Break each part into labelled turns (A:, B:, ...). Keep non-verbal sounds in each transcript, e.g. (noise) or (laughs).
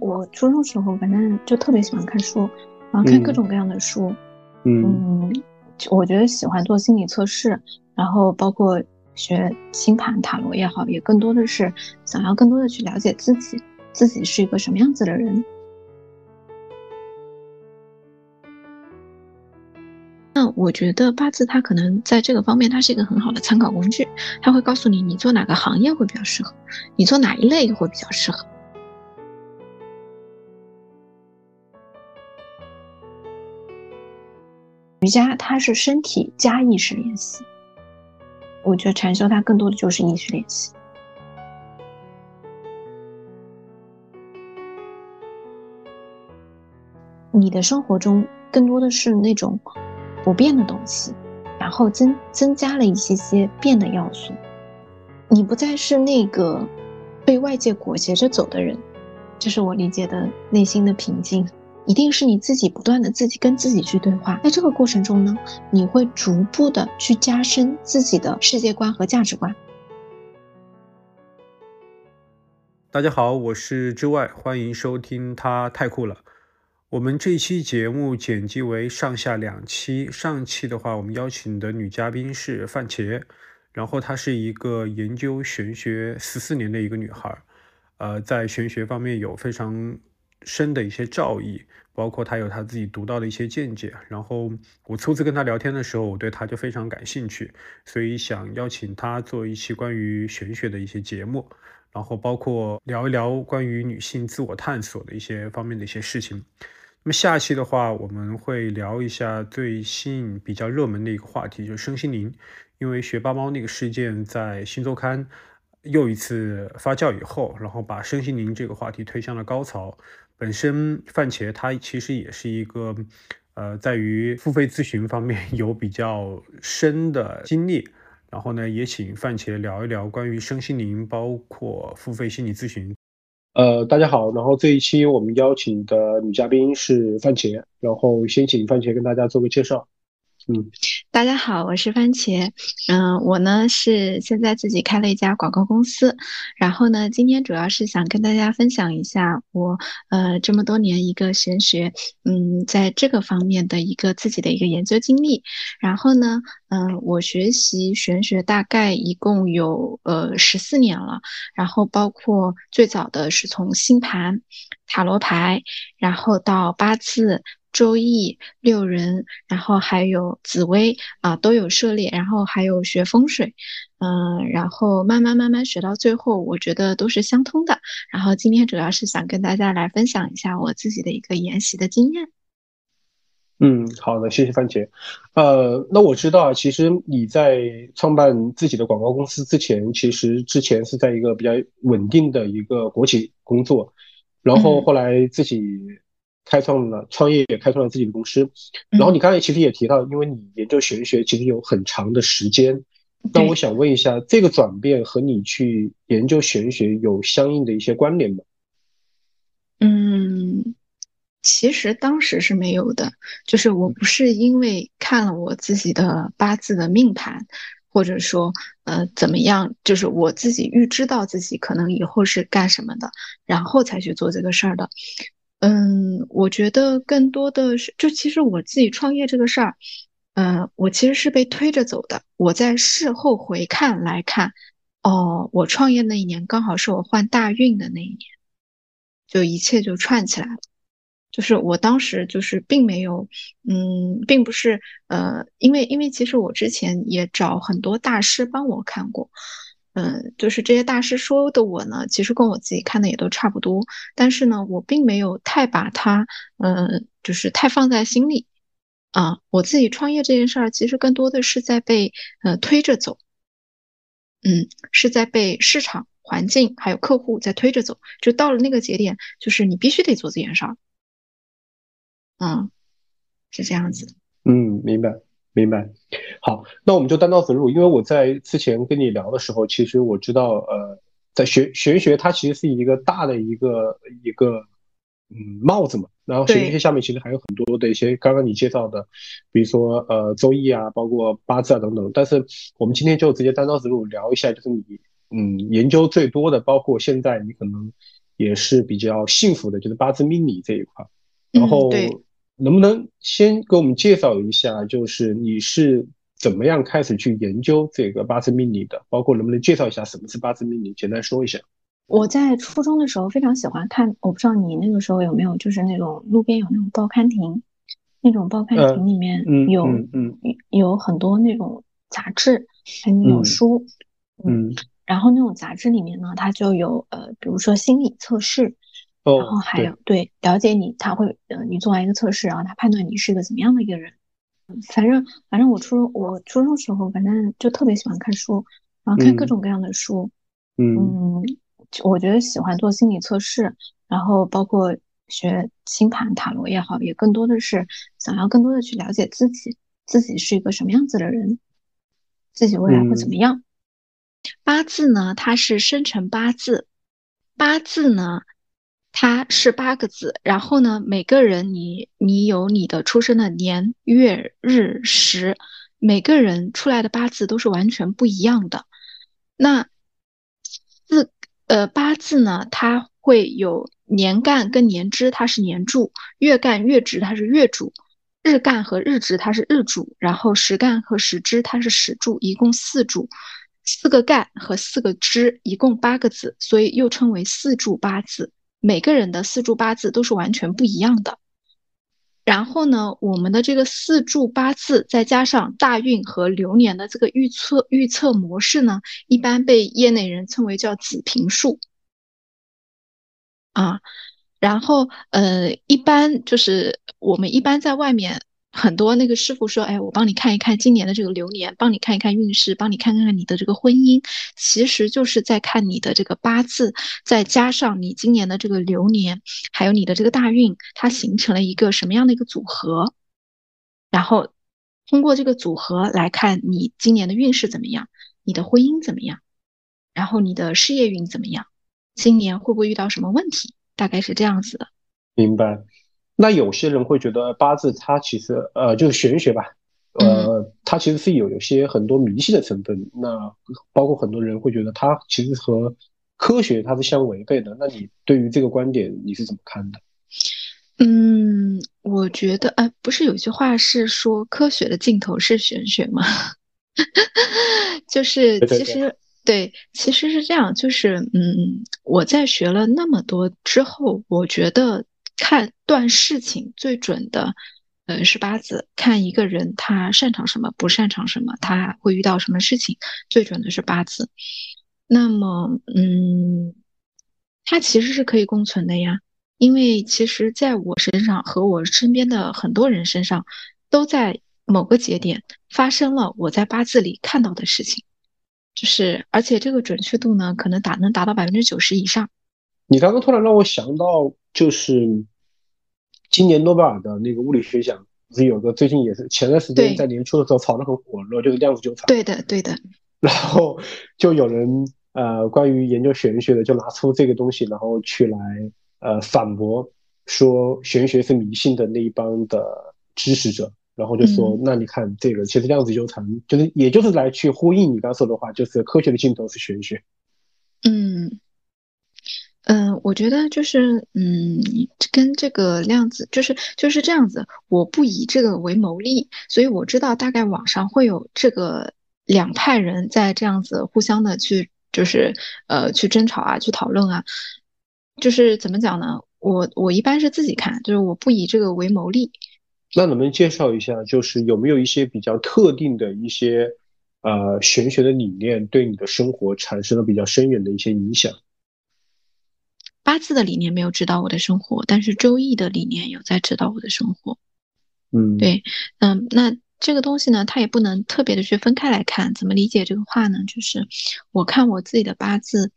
A: 我初中时候反正就特别喜欢看书，然后看各种各样的书。嗯，我觉得喜欢做心理测试，然后包括学星盘、塔罗也好，也更多的是想要更多的去了解自己，自己是一个什么样子的人。那我觉得八字它可能在这个方面，它是一个很好的参考工具，它会告诉你你做哪个行业会比较适合，你做哪一类会比较适合。瑜伽它是身体加意识练习，我觉得禅修它更多的就是意识练习。你的生活中更多的是那种不变的东西，然后增增加了一些些变的要素，你不再是那个被外界裹挟着走的人，这是我理解的内心的平静。一定是你自己不断的自己跟自己去对话，在这个过程中呢，你会逐步的去加深自己的世界观和价值观。
B: 大家好，我是之外，欢迎收听他太酷了。我们这期节目剪辑为上下两期，上期的话，我们邀请的女嘉宾是范茄，然后她是一个研究玄学十四年的一个女孩，呃，在玄学方面有非常。深的一些造诣，包括他有他自己独到的一些见解。然后我初次跟他聊天的时候，我对他就非常感兴趣，所以想邀请他做一期关于玄学的一些节目，然后包括聊一聊关于女性自我探索的一些方面的一些事情。那么下期的话，我们会聊一下最新比较热门的一个话题，就是身心灵。因为学霸猫那个事件在新周刊又一次发酵以后，然后把身心灵这个话题推向了高潮。本身范茄他其实也是一个，呃，在于付费咨询方面 (laughs) 有比较深的经历，然后呢，也请范茄聊一聊关于身心灵，包括付费心理咨询。
C: 呃，大家好，然后这一期我们邀请的女嘉宾是范茄，然后先请范茄跟大家做个介绍。
A: 嗯，大家好，我是番茄。嗯，我呢是现在自己开了一家广告公司，然后呢，今天主要是想跟大家分享一下我呃这么多年一个玄学，嗯，在这个方面的一个自己的一个研究经历。然后呢，嗯，我学习玄学大概一共有呃十四年了，然后包括最早的是从星盘、塔罗牌，然后到八字。周易、六壬，然后还有紫薇啊，都有涉猎，然后还有学风水，嗯，然后慢慢慢慢学到最后，我觉得都是相通的。然后今天主要是想跟大家来分享一下我自己的一个研习的经验。
C: 嗯，好的，谢谢番茄。呃，那我知道，其实你在创办自己的广告公司之前，其实之前是在一个比较稳定的一个国企工作，然后后来自己。开创了创业，也开创了自己的公司。然后你刚才其实也提到，因为你研究玄学其实有很长的时间。那我想问一下，这个转变和你去研究玄学有相应的一些关联吗？
A: 嗯，其实当时是没有的。就是我不是因为看了我自己的八字的命盘，或者说呃怎么样，就是我自己预知到自己可能以后是干什么的，然后才去做这个事儿的。嗯，我觉得更多的是，就其实我自己创业这个事儿，嗯，我其实是被推着走的。我在事后回看来看，哦，我创业那一年刚好是我换大运的那一年，就一切就串起来了。就是我当时就是并没有，嗯，并不是，呃，因为因为其实我之前也找很多大师帮我看过。嗯，就是这些大师说的我呢，其实跟我自己看的也都差不多，但是呢，我并没有太把它，嗯，就是太放在心里，啊，我自己创业这件事儿，其实更多的是在被，呃，推着走，嗯，是在被市场环境还有客户在推着走，就到了那个节点，就是你必须得做这件事儿，嗯，是这样子，
C: 嗯，明白。明白，好，那我们就单刀直入，因为我在之前跟你聊的时候，其实我知道，呃，在玄玄学，它其实是一个大的一个一个嗯帽子嘛，然后玄学下面其实还有很多的一些刚刚你介绍的，比如说呃周易啊，包括八字啊等等，但是我们今天就直接单刀直入聊一下，就是你嗯研究最多的，包括现在你可能也是比较幸福的，就是八字命理这一块。然后，能不能先给我们介绍一下，就是你是怎么样开始去研究这个八字命理的？包括能不能介绍一下什么是八字命理？简单说一下。
A: 我在初中的时候非常喜欢看，我不知道你那个时候有没有，就是那种路边有那种报刊亭，那种报刊亭里面有
C: 嗯
A: 有很多那种杂志，还有那种书，
C: 嗯，
A: 然后那种杂志里面呢，它就有呃，比如说心理测试，然后还有对了解你，他会呃，你做完一个测试，然后他判断你是个怎么样的一个人。反正反正我初中我初中时候反正就特别喜欢看书，然后看各种各样的书，嗯。我觉得喜欢做心理测试，然后包括学星盘、塔罗也好，也更多的是想要更多的去了解自己，自己是一个什么样子的人，自己未来会怎么样。八字呢，它是生辰八字，八字呢，它是八个字，然后呢，每个人你你有你的出生的年月日时，每个人出来的八字都是完全不一样的。那四。呃，八字呢，它会有年干跟年支，它是年柱；月干、月支，它是月柱；日干和日支，它是日柱；然后时干和时支，它是时柱，一共四柱，四个干和四个支，一共八个字，所以又称为四柱八字。每个人的四柱八字都是完全不一样的。然后呢，我们的这个四柱八字再加上大运和流年的这个预测预测模式呢，一般被业内人称为叫子平术啊。然后呃，一般就是我们一般在外面。很多那个师傅说：“哎，我帮你看一看今年的这个流年，帮你看一看运势，帮你看看你的这个婚姻，其实就是在看你的这个八字，再加上你今年的这个流年，还有你的这个大运，它形成了一个什么样的一个组合？然后通过这个组合来看你今年的运势怎么样，你的婚姻怎么样，然后你的事业运怎么样，今年会不会遇到什么问题？大概是这样子的。”
C: 明白。那有些人会觉得八字它其实呃就是玄学吧，呃，它其实是有有些很多迷信的成分。那包括很多人会觉得它其实和科学它是相违背的。那你对于这个观点你是怎么看的？
A: 嗯，我觉得呃，不是有句话是说科学的尽头是玄学吗？(laughs) 就是其实对，其实是这样，就是嗯，我在学了那么多之后，我觉得。看断事情最准的，呃，是八字。看一个人他擅长什么，不擅长什么，他会遇到什么事情，最准的是八字。那么，嗯，它其实是可以共存的呀。因为其实在我身上和我身边的很多人身上，都在某个节点发生了我在八字里看到的事情，就是而且这个准确度呢，可能达能达到百分之九十以上。
C: 你刚刚突然让我想到，就是今年诺贝尔的那个物理学奖，不是有个最近也是前段时间在年初的时候炒得很火热，就是量子纠缠。
A: 对的，对的。
C: 然后就有人呃，关于研究玄学的，就拿出这个东西，然后去来呃反驳说玄学是迷信的那一帮的支持者，然后就说那你看这个，其实量子纠缠就是也就是来去呼应你刚说的话，就是科学的尽头是玄学。
A: 嗯。嗯，我觉得就是，嗯，跟这个量子就是就是这样子。我不以这个为牟利，所以我知道大概网上会有这个两派人在这样子互相的去，就是呃去争吵啊，去讨论啊。就是怎么讲呢？我我一般是自己看，就是我不以这个为牟利。
C: 那能不能介绍一下，就是有没有一些比较特定的一些呃玄学的理念，对你的生活产生了比较深远的一些影响？
A: 八字的理念没有指导我的生活，但是周易的理念有在指导我的生活。
C: 嗯，
A: 对，嗯，那这个东西呢，它也不能特别的去分开来看。怎么理解这个话呢？就是我看我自己的八字，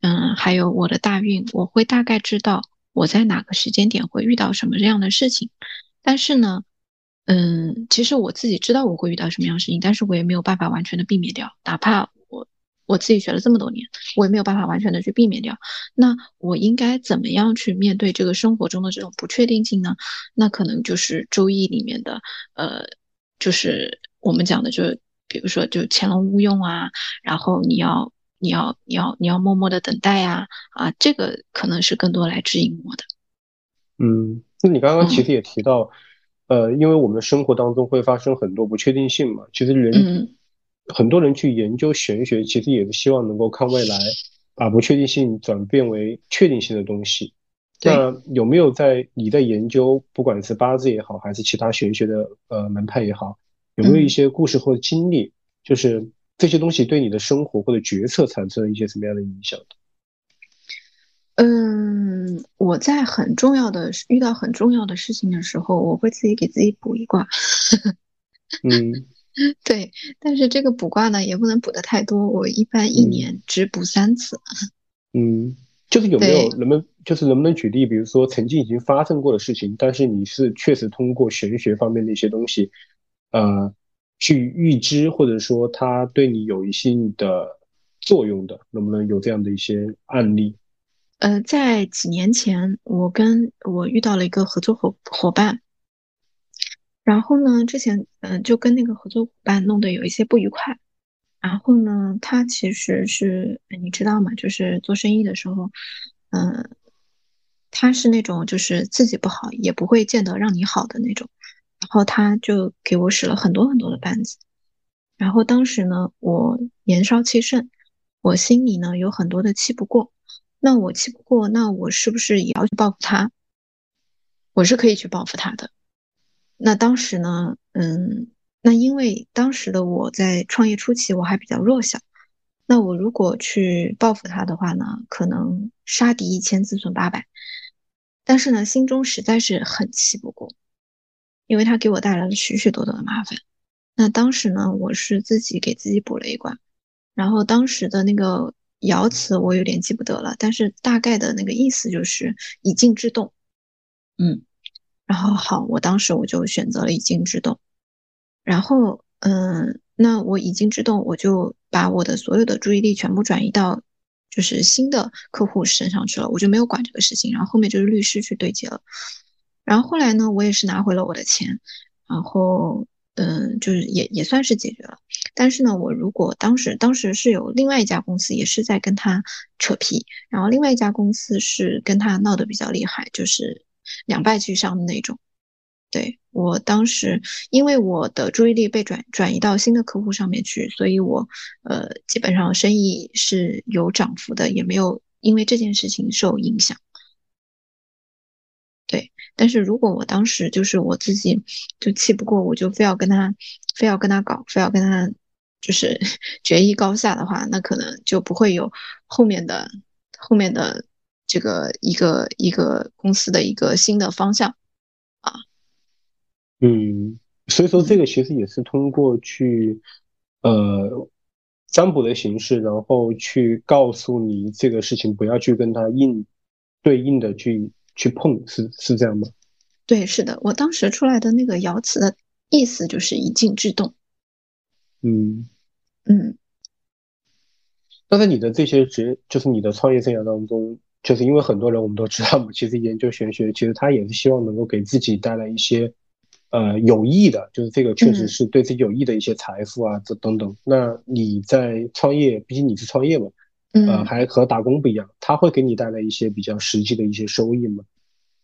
A: 嗯，还有我的大运，我会大概知道我在哪个时间点会遇到什么这样的事情。但是呢，嗯，其实我自己知道我会遇到什么样的事情，但是我也没有办法完全的避免掉，哪怕。我自己学了这么多年，我也没有办法完全的去避免掉。那我应该怎么样去面对这个生活中的这种不确定性呢？那可能就是《周易》里面的，呃，就是我们讲的，就比如说就潜龙勿用啊，然后你要你要你要你要默默的等待呀啊，这个可能是更多来指引我的。
C: 嗯，那你刚刚其实也提到，呃，因为我们生活当中会发生很多不确定性嘛，其实人很多人去研究玄学，其实也是希望能够看未来，把不确定性转变为确定性的东西。那有没有在你在研究，不管是八字也好，还是其他玄学的呃门派也好，有没有一些故事或者经历，就是这些东西对你的生活或者决策产生了一些什么样的影响？
A: 嗯，我在很重要的遇到很重要的事情的时候，我会自己给自己卜一卦。(laughs)
C: 嗯，(laughs)
A: 对，但是这个卜卦呢，也不能补的太多，我一般一年只补三次。(laughs)
C: 嗯。就是有没有能不能就是能不能举例，比如说曾经已经发生过的事情，但是你是确实通过玄学方面的一些东西，呃，去预知或者说它对你有一定的作用的，能不能有这样的一些案例？
A: 呃，在几年前，我跟我遇到了一个合作伙伙伴，然后呢，之前嗯就跟那个合作伙伴弄得有一些不愉快。然后呢，他其实是你知道吗？就是做生意的时候，嗯，他是那种就是自己不好也不会见得让你好的那种。然后他就给我使了很多很多的绊子。然后当时呢，我年少气盛，我心里呢有很多的气不过。那我气不过，那我是不是也要去报复他？我是可以去报复他的。那当时呢，嗯。那因为当时的我在创业初期，我还比较弱小。那我如果去报复他的话呢，可能杀敌一千，自损八百。但是呢，心中实在是很气不过，因为他给我带来了许许多多的麻烦。那当时呢，我是自己给自己补了一卦，然后当时的那个爻辞我有点记不得了，但是大概的那个意思就是以静制动。嗯，然后好，我当时我就选择了以静制动。然后，嗯，那我已经制动，我就把我的所有的注意力全部转移到就是新的客户身上去了，我就没有管这个事情。然后后面就是律师去对接了。然后后来呢，我也是拿回了我的钱，然后，嗯，就是也也算是解决了。但是呢，我如果当时当时是有另外一家公司也是在跟他扯皮，然后另外一家公司是跟他闹得比较厉害，就是两败俱伤的那种。对我当时，因为我的注意力被转转移到新的客户上面去，所以我呃基本上生意是有涨幅的，也没有因为这件事情受影响。对，但是如果我当时就是我自己就气不过，我就非要跟他非要跟他搞，非要跟他就是 (laughs) 决一高下的话，那可能就不会有后面的后面的这个一个一个公司的一个新的方向啊。
C: 嗯，所以说这个其实也是通过去，呃，占卜的形式，然后去告诉你这个事情不要去跟他硬对应的去去碰，是是这样吗？
A: 对，是的，我当时出来的那个爻辞的意思就是以静制动。
C: 嗯
A: 嗯。
C: 那在你的这些职，就是你的创业生涯当中，就是因为很多人我们都知道嘛，其实研究玄学，其实他也是希望能够给自己带来一些。呃，有益的，就是这个确实是对自己有益的一些财富啊，这等等。那你在创业，毕竟你是创业嘛，呃，还和打工不一样，他会给你带来一些比较实际的一些收益吗？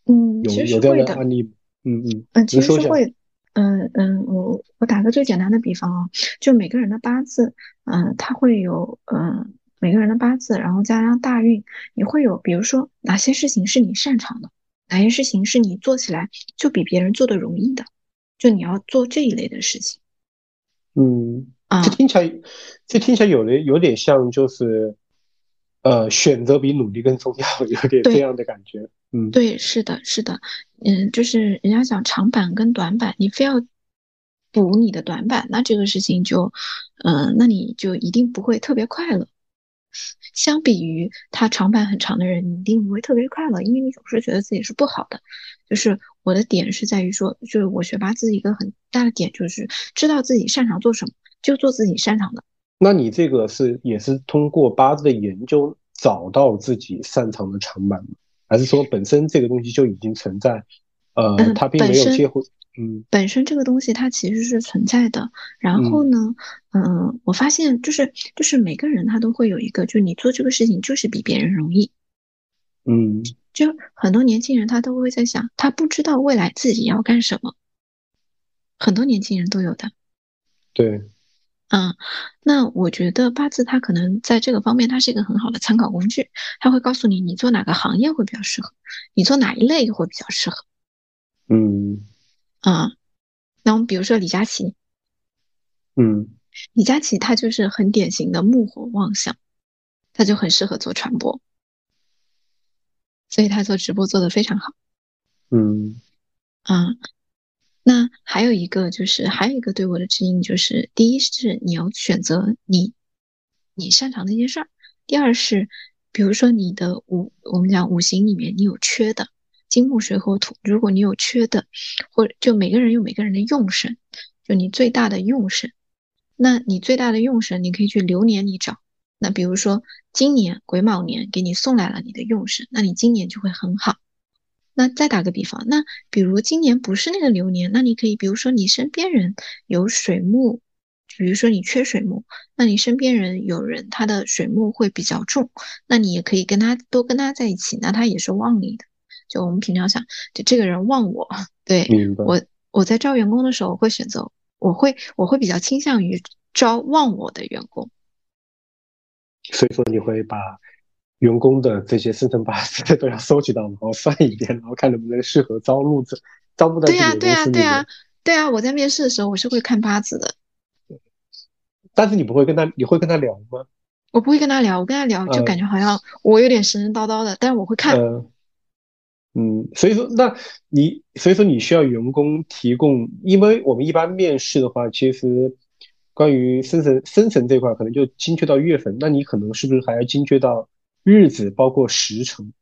A: 嗯，
C: 有有这样的案例吗？嗯嗯
A: 嗯，其实会，嗯嗯，我我打个最简单的比方啊，就每个人的八字，嗯，他会有，嗯，每个人的八字，然后加上大运，你会有，比如说哪些事情是你擅长的，哪些事情是你做起来就比别人做的容易的。就你要做这一类的事情，
C: 嗯，这听起来，这听起来有的有点像，就是，呃，选择比努力更重要，有点这样的感觉，嗯，
A: 对，是的，是的，嗯，就是人家讲长板跟短板，你非要补你的短板，那这个事情就，嗯，那你就一定不会特别快乐。相比于他长板很长的人，你一定不会特别快乐，因为你总是觉得自己是不好的。就是我的点是在于说，就是我学八字一个很大的点，就是知道自己擅长做什么，就做自己擅长的。
C: 那你这个是也是通过八字的研究找到自己擅长的长板吗？还是说本身这个东西就已经存在？呃，它并没有接回。嗯，
A: 本身这个东西它其实是存在的。然后呢，嗯，我发现就是就是每个人他都会有一个，就你做这个事情就是比别人容易。
C: 嗯，
A: 就很多年轻人他都会在想，他不知道未来自己要干什么。很多年轻人都有的。
C: 对。
A: 嗯，那我觉得八字它可能在这个方面，它是一个很好的参考工具。它会告诉你，你做哪个行业会比较适合，你做哪一类会比较适合。
C: 嗯。
A: 啊，那我们比如说李佳琦，
C: 嗯，
A: 李佳琦他就是很典型的木火旺相，他就很适合做传播，所以他做直播做的非常好。
C: 嗯，
A: 啊，那还有一个就是，还有一个对我的指引就是，第一是你要选择你你擅长的一件事儿，第二是，比如说你的五，我们讲五行里面你有缺的。金木水火土，如果你有缺的，或者就每个人有每个人的用神，就你最大的用神，那你最大的用神，你可以去流年里找。那比如说今年癸卯年给你送来了你的用神，那你今年就会很好。那再打个比方，那比如今年不是那个流年，那你可以比如说你身边人有水木，比如说你缺水木，那你身边人有人他的水木会比较重，那你也可以跟他多跟他在一起，那他也是旺你的。就我们平常想，就这个人忘我，对我，我在招员工的时候会选择，我会我会比较倾向于招忘我的员工。
C: 所以说你会把员工的这些生辰八字 (laughs) 都要收集到，然后算一遍，然后看能不能适合招录子，招不到
A: 对呀对呀对呀对呀，我在面试的时候我是会看八字的。
C: 但是你不会跟他，你会跟他聊吗？
A: 我不会跟他聊，我跟他聊就感觉好像我有点神神叨叨的，但是我会看。
C: 嗯，所以说，那你所以说你需要员工提供，因为我们一般面试的话，其实关于生辰生辰这块可能就精确到月份，那你可能是不是还要精确到日子，包括时辰？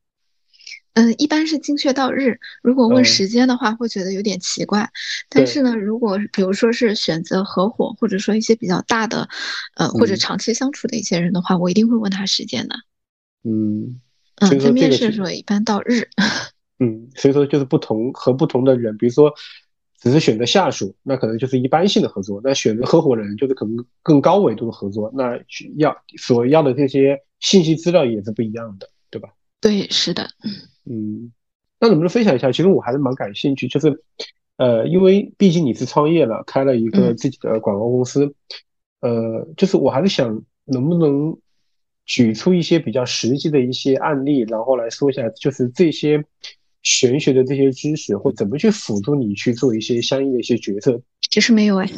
A: 嗯，一般是精确到日。如果问时间的话，会觉得有点奇怪。但是呢，如果比如说是选择合伙，或者说一些比较大的，呃，或者长期相处的一些人的话，我一定会问他时间的。
C: 嗯
A: 嗯，在面试的时候一般到日。
C: 嗯，所以说就是不同和不同的人，比如说只是选择下属，那可能就是一般性的合作；那选择合伙人，就是可能更高维度的合作。那要所要的这些信息资料也是不一样的，对吧？
A: 对，是的。
C: 嗯，那能不能分享一下？其实我还是蛮感兴趣，就是呃，因为毕竟你是创业了，开了一个自己的广告公司，呃，就是我还是想能不能举出一些比较实际的一些案例，然后来说一下，就是这些。玄学的这些知识，或怎么去辅助你去做一些相应的一些决策？(laughs)
A: 其实没有哎，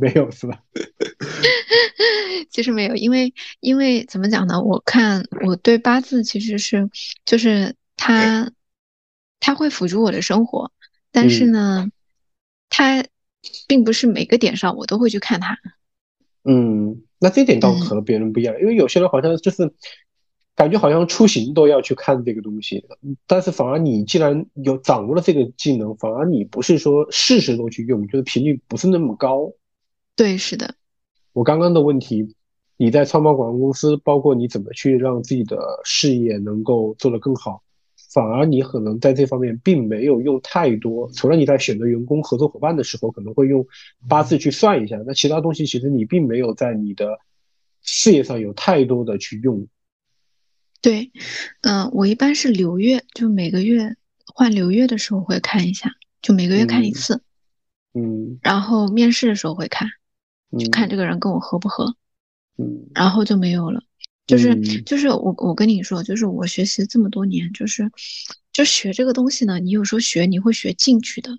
C: 没有是吧？(laughs)
A: 其实没有，因为因为怎么讲呢？我看我对八字其实是就是它，它会辅助我的生活，但是呢，它并不是每个点上我都会去看它。
C: 嗯，那这点倒和别人不一样，因为有些人好像就是。感觉好像出行都要去看这个东西，但是反而你既然有掌握了这个技能，反而你不是说事事都去用，就是频率不是那么高。
A: 对，是的。
C: 我刚刚的问题，你在创办广告公司，包括你怎么去让自己的事业能够做得更好，反而你可能在这方面并没有用太多。除了你在选择员工、合作伙伴的时候可能会用八字去算一下，那其他东西其实你并没有在你的事业上有太多的去用。
A: 对，嗯，我一般是流月，就每个月换流月的时候会看一下，就每个月看一次，
C: 嗯，
A: 然后面试的时候会看，就看这个人跟我合不合，
C: 嗯，
A: 然后就没有了。就是就是我我跟你说，就是我学习这么多年，就是就学这个东西呢，你有时候学你会学进去的，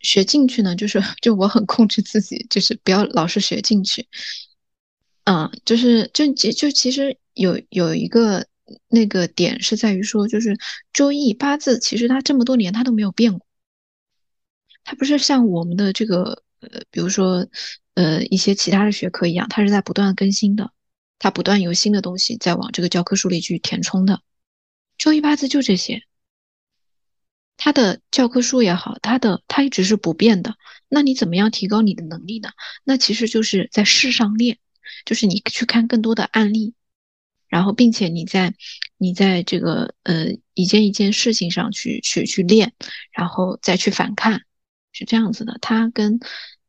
A: 学进去呢，就是就我很控制自己，就是不要老是学进去，嗯，就是就就就其实。有有一个那个点是在于说，就是周易八字，其实它这么多年它都没有变过，它不是像我们的这个呃，比如说呃一些其他的学科一样，它是在不断更新的，它不断有新的东西在往这个教科书里去填充的。周易八字就这些，它的教科书也好，它的它一直是不变的。那你怎么样提高你的能力呢？那其实就是在事上练，就是你去看更多的案例。然后并且你在你在这个呃一件一件事情上去去去练，然后再去反看，是这样子的。它跟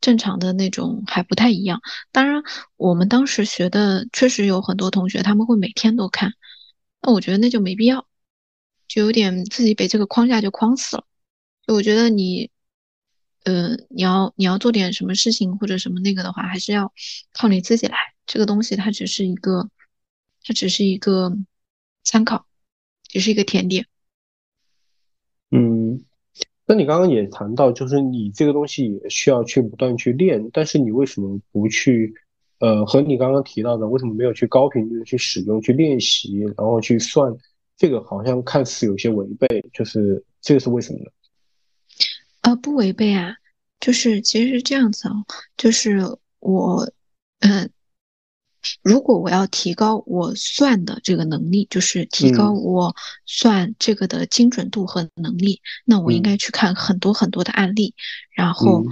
A: 正常的那种还不太一样。当然，我们当时学的确实有很多同学他们会每天都看，那我觉得那就没必要，就有点自己被这个框架就框死了。就我觉得你。呃，你要你要做点什么事情或者什么那个的话，还是要靠你自己来。这个东西它只是一个，它只是一个参考，只是一个甜点。
C: 嗯，那你刚刚也谈到，就是你这个东西也需要去不断去练，但是你为什么不去？呃，和你刚刚提到的，为什么没有去高频率的去使用、去练习，然后去算？这个好像看似有些违背，就是这个是为什么呢？
A: 啊，不违背啊，就是其实是这样子哦，就是我，嗯，如果我要提高我算的这个能力，就是提高我算这个的精准度和能力，那我应该去看很多很多的案例，然后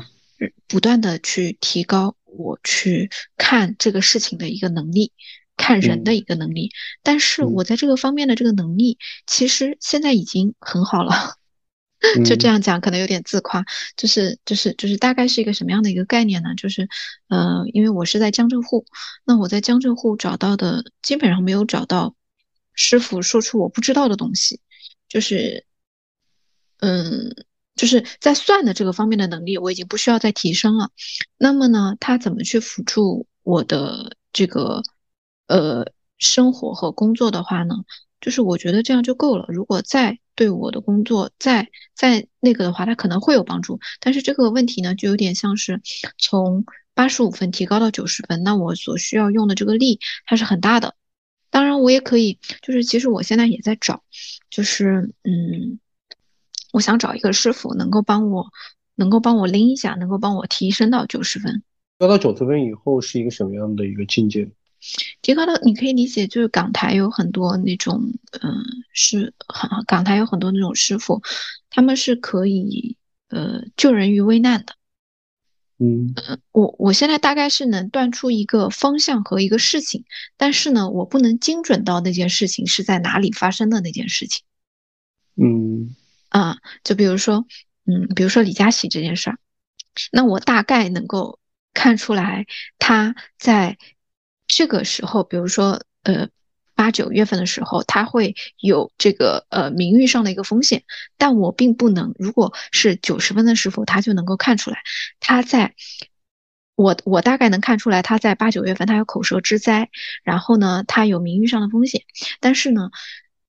A: 不断的去提高我去看这个事情的一个能力，看人的一个能力。但是我在这个方面的这个能力，其实现在已经很好了。(laughs) 就这样讲可能有点自夸，就是就是就是大概是一个什么样的一个概念呢？就是，呃，因为我是在江浙沪，那我在江浙沪找到的基本上没有找到师傅说出我不知道的东西，就是，嗯，就是在算的这个方面的能力我已经不需要再提升了。那么呢，他怎么去辅助我的这个呃生活和工作的话呢？就是我觉得这样就够了。如果再对我的工作再再那个的话，它可能会有帮助。但是这个问题呢，就有点像是从八十五分提高到九十分，那我所需要用的这个力它是很大的。当然，我也可以，就是其实我现在也在找，就是嗯，我想找一个师傅能够帮我，能够帮我拎一下，能够帮我提升到九十分。
C: 高到九十分以后是一个什么样的一个境界？
A: 提高的，你可以理解，就是港台有很多那种，嗯，是很港台有很多那种师傅，他们是可以呃救人于危难的。
C: 嗯，
A: 我我现在大概是能断出一个方向和一个事情，但是呢，我不能精准到那件事情是在哪里发生的那件事情。
C: 嗯，
A: 啊，就比如说，嗯，比如说李佳琦这件事儿，那我大概能够看出来他在。这个时候，比如说，呃，八九月份的时候，他会有这个呃名誉上的一个风险，但我并不能，如果是九十分的师傅，他就能够看出来，他在，我我大概能看出来，他在八九月份他有口舌之灾，然后呢，他有名誉上的风险，但是呢，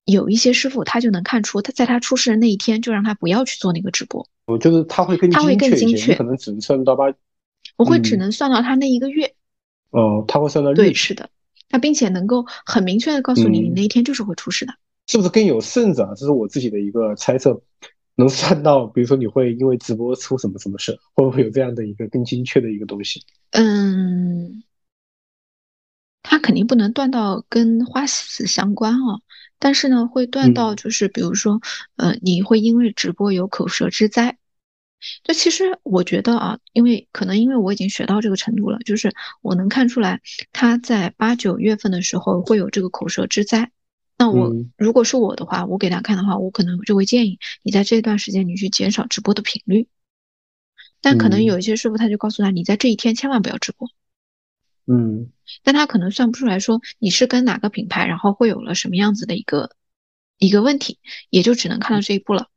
A: 有一些师傅他就能看出，他在他出事的那一天就让他不要去做那个直播，
C: 我就是他会更
A: 他会更精确，
C: 可能只能算到八，
A: 我会只能算到他那一个月。
C: 哦，他会算到
A: 对，是的，他并且能够很明确的告诉你，你那一天就是会出事的，
C: 是不是更有甚者啊？这是我自己的一个猜测，能算到，比如说你会因为直播出什么什么事，会不会有这样的一个更精确的一个东西？
A: 嗯，他肯定不能断到跟花西子相关哦，但是呢，会断到就是比如说，呃，你会因为直播有口舌之灾。就其实我觉得啊，因为可能因为我已经学到这个程度了，就是我能看出来他在八九月份的时候会有这个口舌之灾。那我如果是我的话，我给他看的话，我可能就会建议你在这段时间你去减少直播的频率。但可能有一些师傅他就告诉他，你在这一天千万不要直播。
C: 嗯。
A: 但他可能算不出来说你是跟哪个品牌，然后会有了什么样子的一个一个问题，也就只能看到这一步了。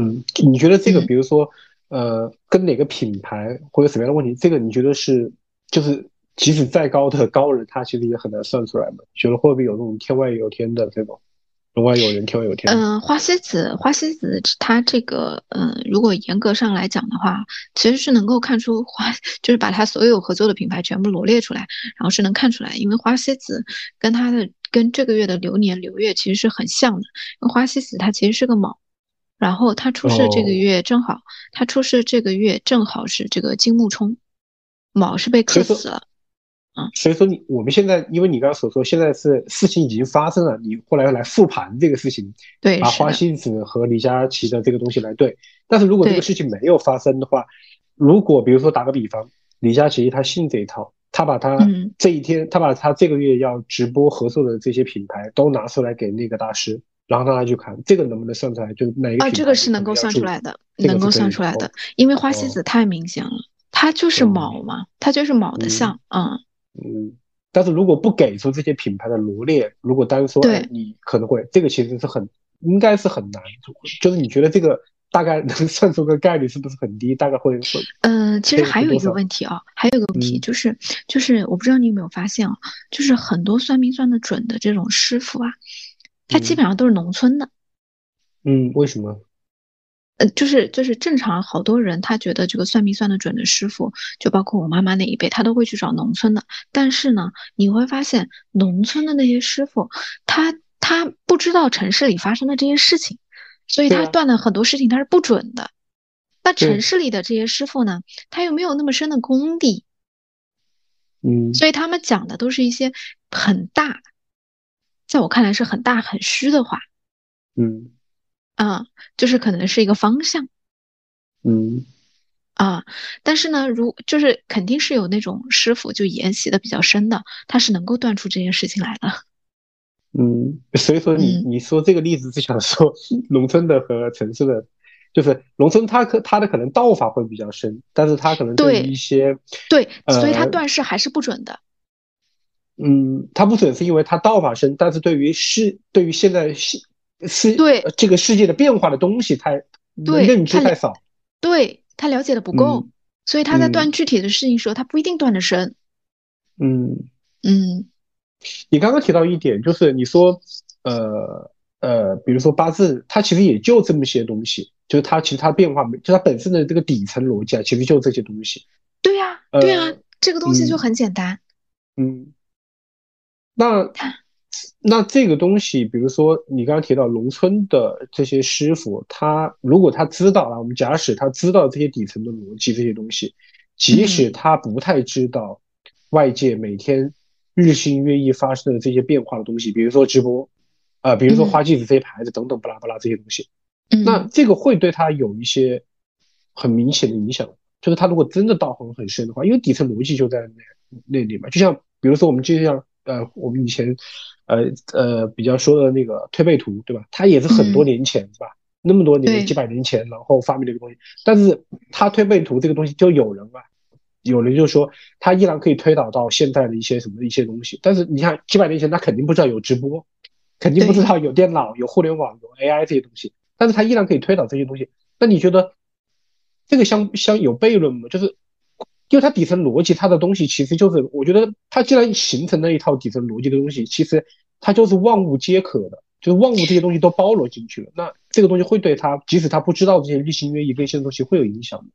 C: 嗯，你觉得这个，比如说，呃，跟哪个品牌或者什么样的问题，这个你觉得是，就是即使再高的高人，他其实也很难算出来嘛？觉得会不会有那种天外有天的这种，人外有人，天外有天？
A: 嗯，花西子，花西子，它这个，嗯，如果严格上来讲的话，其实是能够看出花，就是把它所有合作的品牌全部罗列出来，然后是能看出来，因为花西子跟它的跟这个月的流年流月其实是很像的，因为花西子它其实是个卯。然后他出事这个月正好，他出事这个月正好是这个金木冲，卯是被克死了，
C: 啊，所以说你我们现在，因为你刚刚所说，现在是事情已经发生了，你后来来复盘这个事情，
A: 对，
C: 把花西子和李佳琦的这个东西来对，但是如果这个事情没有发生的话，如果比如说打个比方，李佳琦他信这一套，他把他这一天，他把他这个月要直播合作的这些品牌都拿出来给那个大师，然后让他去看这个能不能算出来，就哪个
A: 啊，这个是能够算出来的，能够算出来的，因为花西子太明显了，它就是卯嘛，它就是卯的像，
C: 嗯嗯。但是如果不给出这些品牌的罗列，如果单说你可能会，这个其实是很应该是很难，就是你觉得这个。大概能算出个概率是不是很低？大概会会。
A: 嗯，其实还有一个问题啊，还有一个问题就是，就是我不知道你有没有发现啊，就是很多算命算的准的这种师傅啊，他基本上都是农村的。
C: 嗯，为什么？
A: 呃，就是就是正常，好多人他觉得这个算命算的准的师傅，就包括我妈妈那一辈，他都会去找农村的。但是呢，你会发现农村的那些师傅，他他不知道城市里发生的这些事情。所以他断的很多事情他是不准的，那城市里的这些师傅呢，他又没有那么深的功底，
C: 嗯，
A: 所以他们讲的都是一些很大，在我看来是很大很虚的话，
C: 嗯，
A: 啊，就是可能是一个方向，
C: 嗯，
A: 啊，但是呢，如就是肯定是有那种师傅就研习的比较深的，他是能够断出这件事情来的。
C: 嗯，所以说你你说这个例子是想说农村的和城市的，就是农村他可他的可能道法会比较深，但是他可能对一些
A: 对，所以他断事还是不准的。
C: 嗯，他不准是因为他道法深，但是对于世对于现在世世
A: 对
C: 这个世界的变化的东西，他认知太少，
A: 对他了解的不够，所以他在断具体的事情时候，他不一定断的深。
C: 嗯
A: 嗯。
C: 你刚刚提到一点，就是你说，呃呃，比如说八字，它其实也就这么些东西，就是它其实它变化没，就它本身的这个底层逻辑啊，其实就这些东西。
A: 对呀，对呀，这个东西就很简单。
C: 嗯，那那这个东西，比如说你刚刚提到农村的这些师傅，他如果他知道啊，我们假使他知道这些底层的逻辑这些东西，即使他不太知道外界每天。日新月异发生的这些变化的东西，比如说直播，啊，比如说花季子这些牌子等等，巴拉巴拉这些东西，那这个会对他有一些很明显的影响。就是他如果真的道行很深的话，因为底层逻辑就在那那里嘛。就像比如说我们就像呃，我们以前呃呃比较说的那个推背图，对吧？它也是很多年前是吧？那么多年几百年前，然后发明的一个东西。但是它推背图这个东西就有人啊。有人就说，它依然可以推导到现在的一些什么一些东西，但是你看几百年前，他肯定不知道有直播，肯定不知道有电脑、有互联网、有 AI 这些东西，但是他依然可以推导这些东西。那你觉得这个相相有悖论吗？就是因为它底层逻辑，它的东西其实就是，我觉得它既然形成了一套底层逻辑的东西，其实它就是万物皆可的，就是万物这些东西都包罗进去了。那这个东西会对他，即使他不知道这些日新月异这些东西会有影响吗？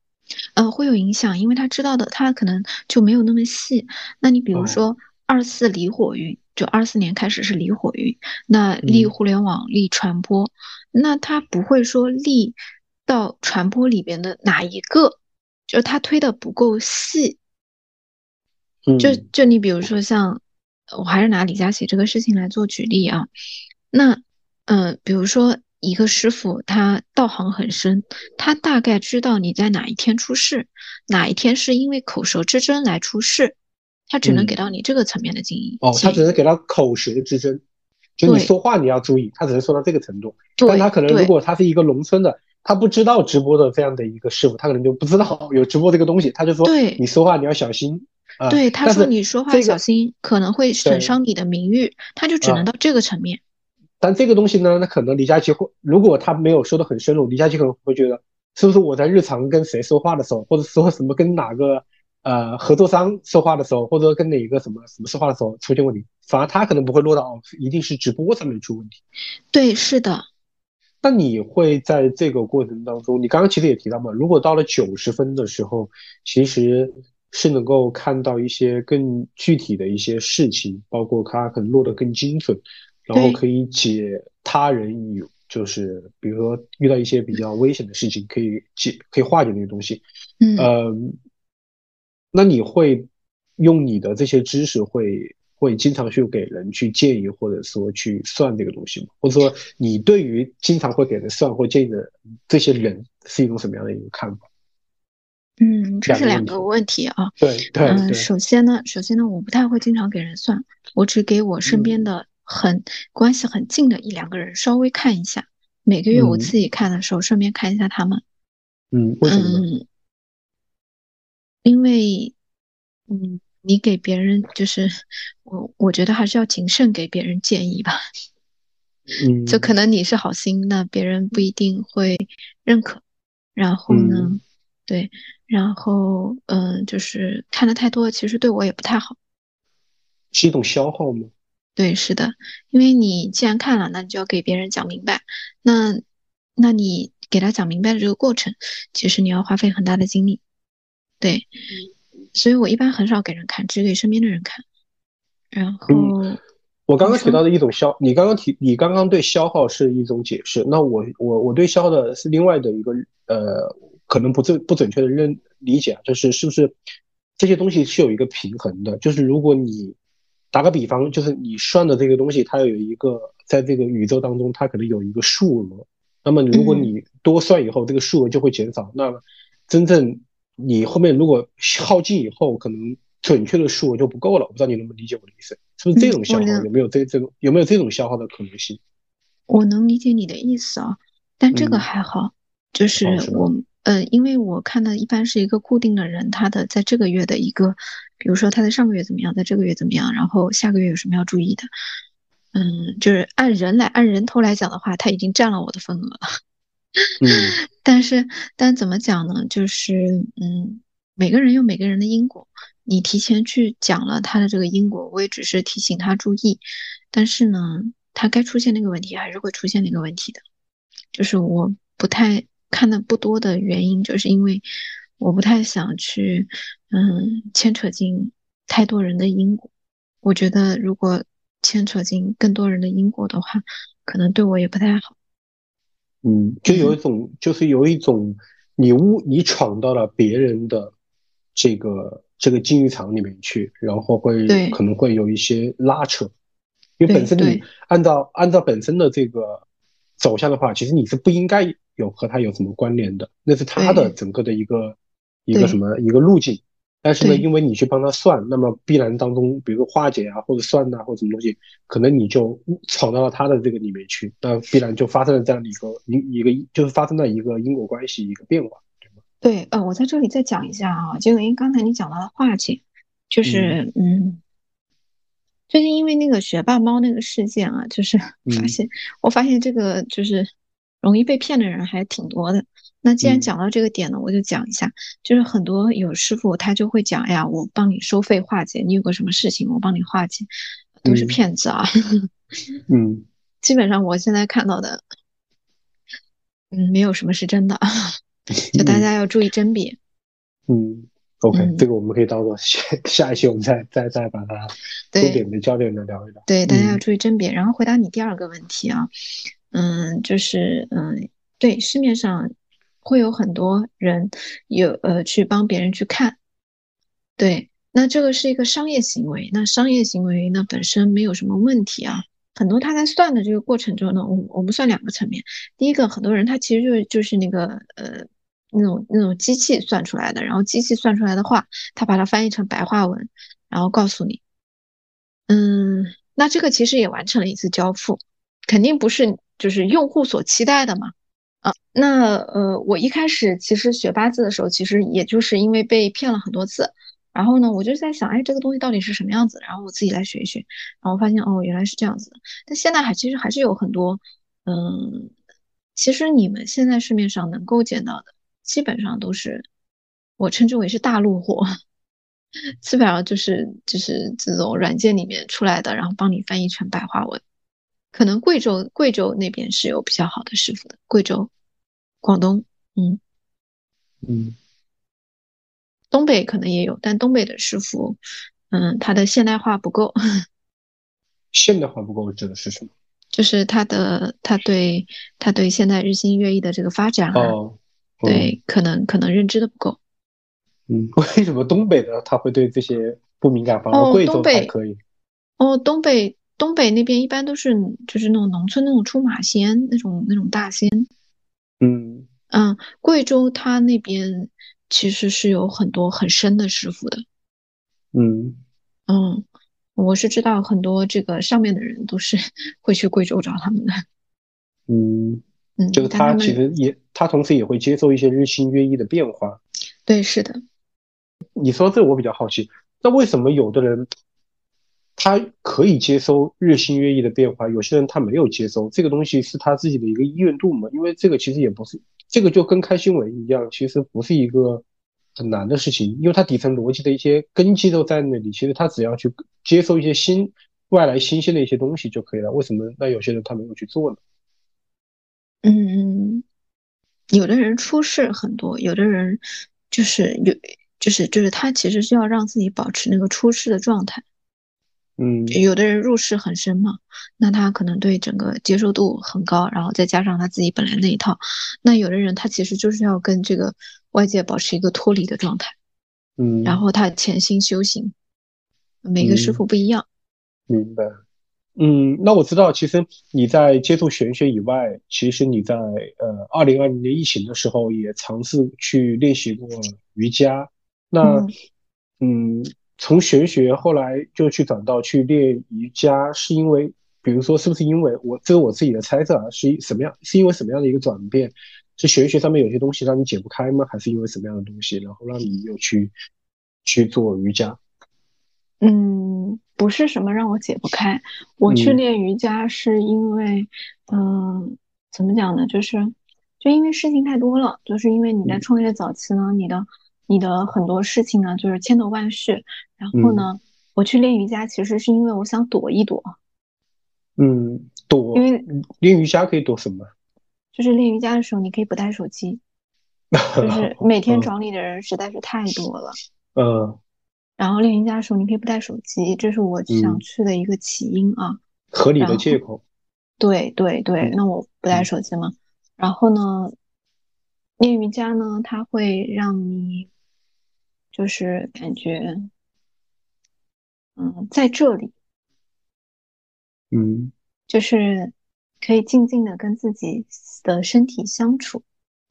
A: 呃，会有影响，因为他知道的，他可能就没有那么细。那你比如说二四离火运，就二四年开始是离火运，那立互联网、立传播，那他不会说立到传播里边的哪一个，就是他推的不够细。就就你比如说像，我还是拿李佳琦这个事情来做举例啊，那嗯，比如说。一个师傅，他道行很深，他大概知道你在哪一天出事，哪一天是因为口舌之争来出事，他只能给到你这个层面的经营。
C: 哦，他只能给到口舌之争，就你说话你要注意，他只能说到这个程度。但他可能如果他是一个农村的，他不知道直播的这样的一个师傅，他可能就不知道 (laughs) 有直播这个东西，他就说，
A: 对，
C: 你说话你要小心。
A: 对，他说你说话小心，可能会损伤你的名誉，他就只能到这个层面。
C: 但这个东西呢，那可能李佳琦会，如果他没有说的很深入，李佳琦可能会觉得，是不是我在日常跟谁说话的时候，或者说什么跟哪个呃合作商说话的时候，或者跟哪个什么什么说话的时候出现问题，反而他可能不会落到一定是直播上面出问题。
A: 对，是的。
C: 那你会在这个过程当中，你刚刚其实也提到嘛，如果到了九十分的时候，其实是能够看到一些更具体的一些事情，包括他可能落得更精准。然后可以解他人有，就是比如说遇到一些比较危险的事情，可以解，可以化解那些东西。
A: 嗯，
C: 那你会用你的这些知识，会会经常去给人去建议，或者说去算这个东西吗？或者说你对于经常会给人算或建议的这些人，是一种什么样的一个看法？
A: 嗯，这是两个问题啊。
C: 对对
A: 嗯，首先呢，首先呢，我不太会经常给人算，我只给我身边的很关系很近的一两个人稍微看一下。每个月我自己看的时候，顺便看一下他们。
C: 嗯，为什么？
A: 嗯，因为，嗯，你给别人就是我，我觉得还是要谨慎给别人建议吧。
C: 嗯，
A: 就可能你是好心，那别人不一定会认可。然后呢，对，然后嗯，就是看的太多，其实对我也不太好。
C: 是一种消耗吗？
A: 对，是的，因为你既然看了，那你就要给别人讲明白。那，那你给他讲明白的这个过程，其实你要花费很大的精力。对，所以我一般很少给人看，只给身边的人看。然后，
C: 我刚刚提到的一种消，你刚刚提，你刚刚对消耗是一种解释。那我我我对消耗的是另外的一个呃，可能不正不准确的认理解啊，就是是不是这些东西是有一个平衡的？就是如果你。打个比方，就是你算的这个东西，它有一个在这个宇宙当中，它可能有一个数额。那么如果你多算以后，这个数额就会减少。那真正你后面如果耗尽以后，可能准确的数额就不够了。我不知道你能不能理解我的意思，是不是这种消耗？有没有这这种有没有这种消耗的可能性？
A: 我能理解你的意思啊，但这个还好，就是我。呃，因为我看的一般是一个固定的人，他的在这个月的一个，比如说他在上个月怎么样，在这个月怎么样，然后下个月有什么要注意的，嗯，就是按人来按人头来讲的话，他已经占了我的份额了。(laughs)
C: 嗯，
A: 但是但怎么讲呢？就是嗯，每个人有每个人的因果，你提前去讲了他的这个因果，我也只是提醒他注意，但是呢，他该出现那个问题还是会出现那个问题的，就是我不太。看的不多的原因，就是因为我不太想去，嗯，牵扯进太多人的因果。我觉得如果牵扯进更多人的因果的话，可能对我也不太好。
C: 嗯，就有一种，就是有一种，你误你闯到了别人的这个这个竞技场里面去，然后会可能会有一些拉扯，因为本身你按照按照本身的这个走向的话，其实你是不应该。有和他有什么关联的？那是他的整个的一个一个什么一个路径。但是呢，因为你去帮他算，那么必然当中，比如说化解啊，或者算呐，或者什么东西，可能你就闯到了他的这个里面去，那必然就发生了这样的一个一一个就是发生了一个因果关系一个变化，对吗？
A: 对，呃，我在这里再讲一下啊，就因为刚才你讲到了化解，就是嗯，最近因为那个学霸猫那个事件啊，就是发现我发现这个就是。容易被骗的人还挺多的。那既然讲到这个点呢，我就讲一下，就是很多有师傅他就会讲，哎呀，我帮你收费化解，你有个什么事情我帮你化解，都是骗子啊。(laughs)
C: 嗯，(laughs)
A: 基本上我现在看到的，嗯，没有什么是真的，(laughs) 就大家要注意甄别。
C: 嗯，OK，这个我们可以当做下下一期我们再再再把它重点的焦点的聊一聊。
A: 对，大家要注意甄别。然后回答你第二个问题啊。嗯，就是嗯，对，市面上会有很多人有呃去帮别人去看，对，那这个是一个商业行为，那商业行为呢本身没有什么问题啊。很多他在算的这个过程中呢，我我们算两个层面，第一个，很多人他其实就是就是那个呃那种那种机器算出来的，然后机器算出来的话，他把它翻译成白话文，然后告诉你，嗯，那这个其实也完成了一次交付，肯定不是。就是用户所期待的嘛，啊，那呃，我一开始其实学八字的时候，其实也就是因为被骗了很多次，然后呢，我就在想，哎，这个东西到底是什么样子？然后我自己来学一学，然后发现哦，原来是这样子的。但现在还其实还是有很多，嗯，其实你们现在市面上能够见到的，基本上都是我称之为是大陆货，(laughs) 基本上就是就是这种软件里面出来的，然后帮你翻译成白话文。可能贵州贵州那边是有比较好的师傅的，贵州、广东，
C: 嗯嗯，
A: 东北可能也有，但东北的师傅，嗯，他的现代化不够。
C: 现代化不够指的是什么？
A: 就是他的他对他对现在日新月异的这个发展，
C: 哦，
A: 对，可能可能认知的不够。
C: 嗯，为什么东北的他会对这些不敏感，反而贵州还可以？
A: 哦，东北。东北那边一般都是就是那种农村那种出马仙那种那种大仙，
C: 嗯
A: 嗯，贵州他那边其实是有很多很深的师傅的。
C: 嗯
A: 嗯，我是知道很多这个上面的人都是 (laughs) 会去贵州找他们的。
C: 嗯
A: 嗯，
C: 就是他其实也，他同时也会接受一些日新月异的变化。
A: 对，是的，
C: 你说这我比较好奇，那为什么有的人他可以接收日新月异的变化，有些人他没有接收？这个东西是他自己的一个意愿度嘛？因为这个其实也不是，这个就跟开新闻一样，其实不是一个很难的事情，因为它底层逻辑的一些根基都在那里。其实他只要去接受一些新外来新鲜的一些东西就可以了。为什么那有些人他没有去做呢？
A: 嗯，有的人出事很多，有的人就是有，就是就是他其实是要让自己保持那个出世的状态。
C: 嗯
A: 有的人入世很深嘛，那他可能对整个接受度很高，然后再加上他自己本来那一套。那有的人他其实就是要跟这个外界保持一个脱离的状态，
C: 嗯，
A: 然后他潜心修行。每个师
C: 嗯
A: 傅不一样。
C: 明白。嗯，那我知道，其实你在接触玄学以外，其实你在呃二零二零年疫情的时候也尝试去练习过瑜伽。那
A: 嗯
C: 嗯，从玄学后来就去转到去练瑜伽，是因为，比如说是不是因为我这是我自己的猜测啊，是什么样？是因为什么样的一个转变？是玄学上面有些东西让你解不开吗？还是因为什么样的东西，然后让你又去去做瑜伽？
A: 嗯，不是什么让我解不开。我去
C: 嗯
A: 练瑜伽是因为，嗯、怎么讲呢？就是，就因为事情太多了，就是因为你在
C: 嗯
A: 创业早期呢，你的你的很多事情呢，就是千头万绪。然后呢，我去练瑜伽，其实是因为我想躲一躲，
C: 嗯，躲
A: 因为
C: 练瑜伽可以躲什么？
A: 就是练瑜伽的时候，你可以不带手机，(laughs) 就是每天
C: 嗯
A: 找你的人实在是太多了。
C: 呃，
A: 然后练瑜伽的时候，你可以不带手机，这是我想
C: 嗯
A: 去的一个起因啊。
C: 合理的借口。
A: 对对对，
C: 嗯
A: 那我不带
C: 嗯
A: 手机嘛。然后呢，练瑜伽呢，它会让你就是感觉，嗯，在这里
C: 嗯
A: 就是可以静静的跟自己的身体相处，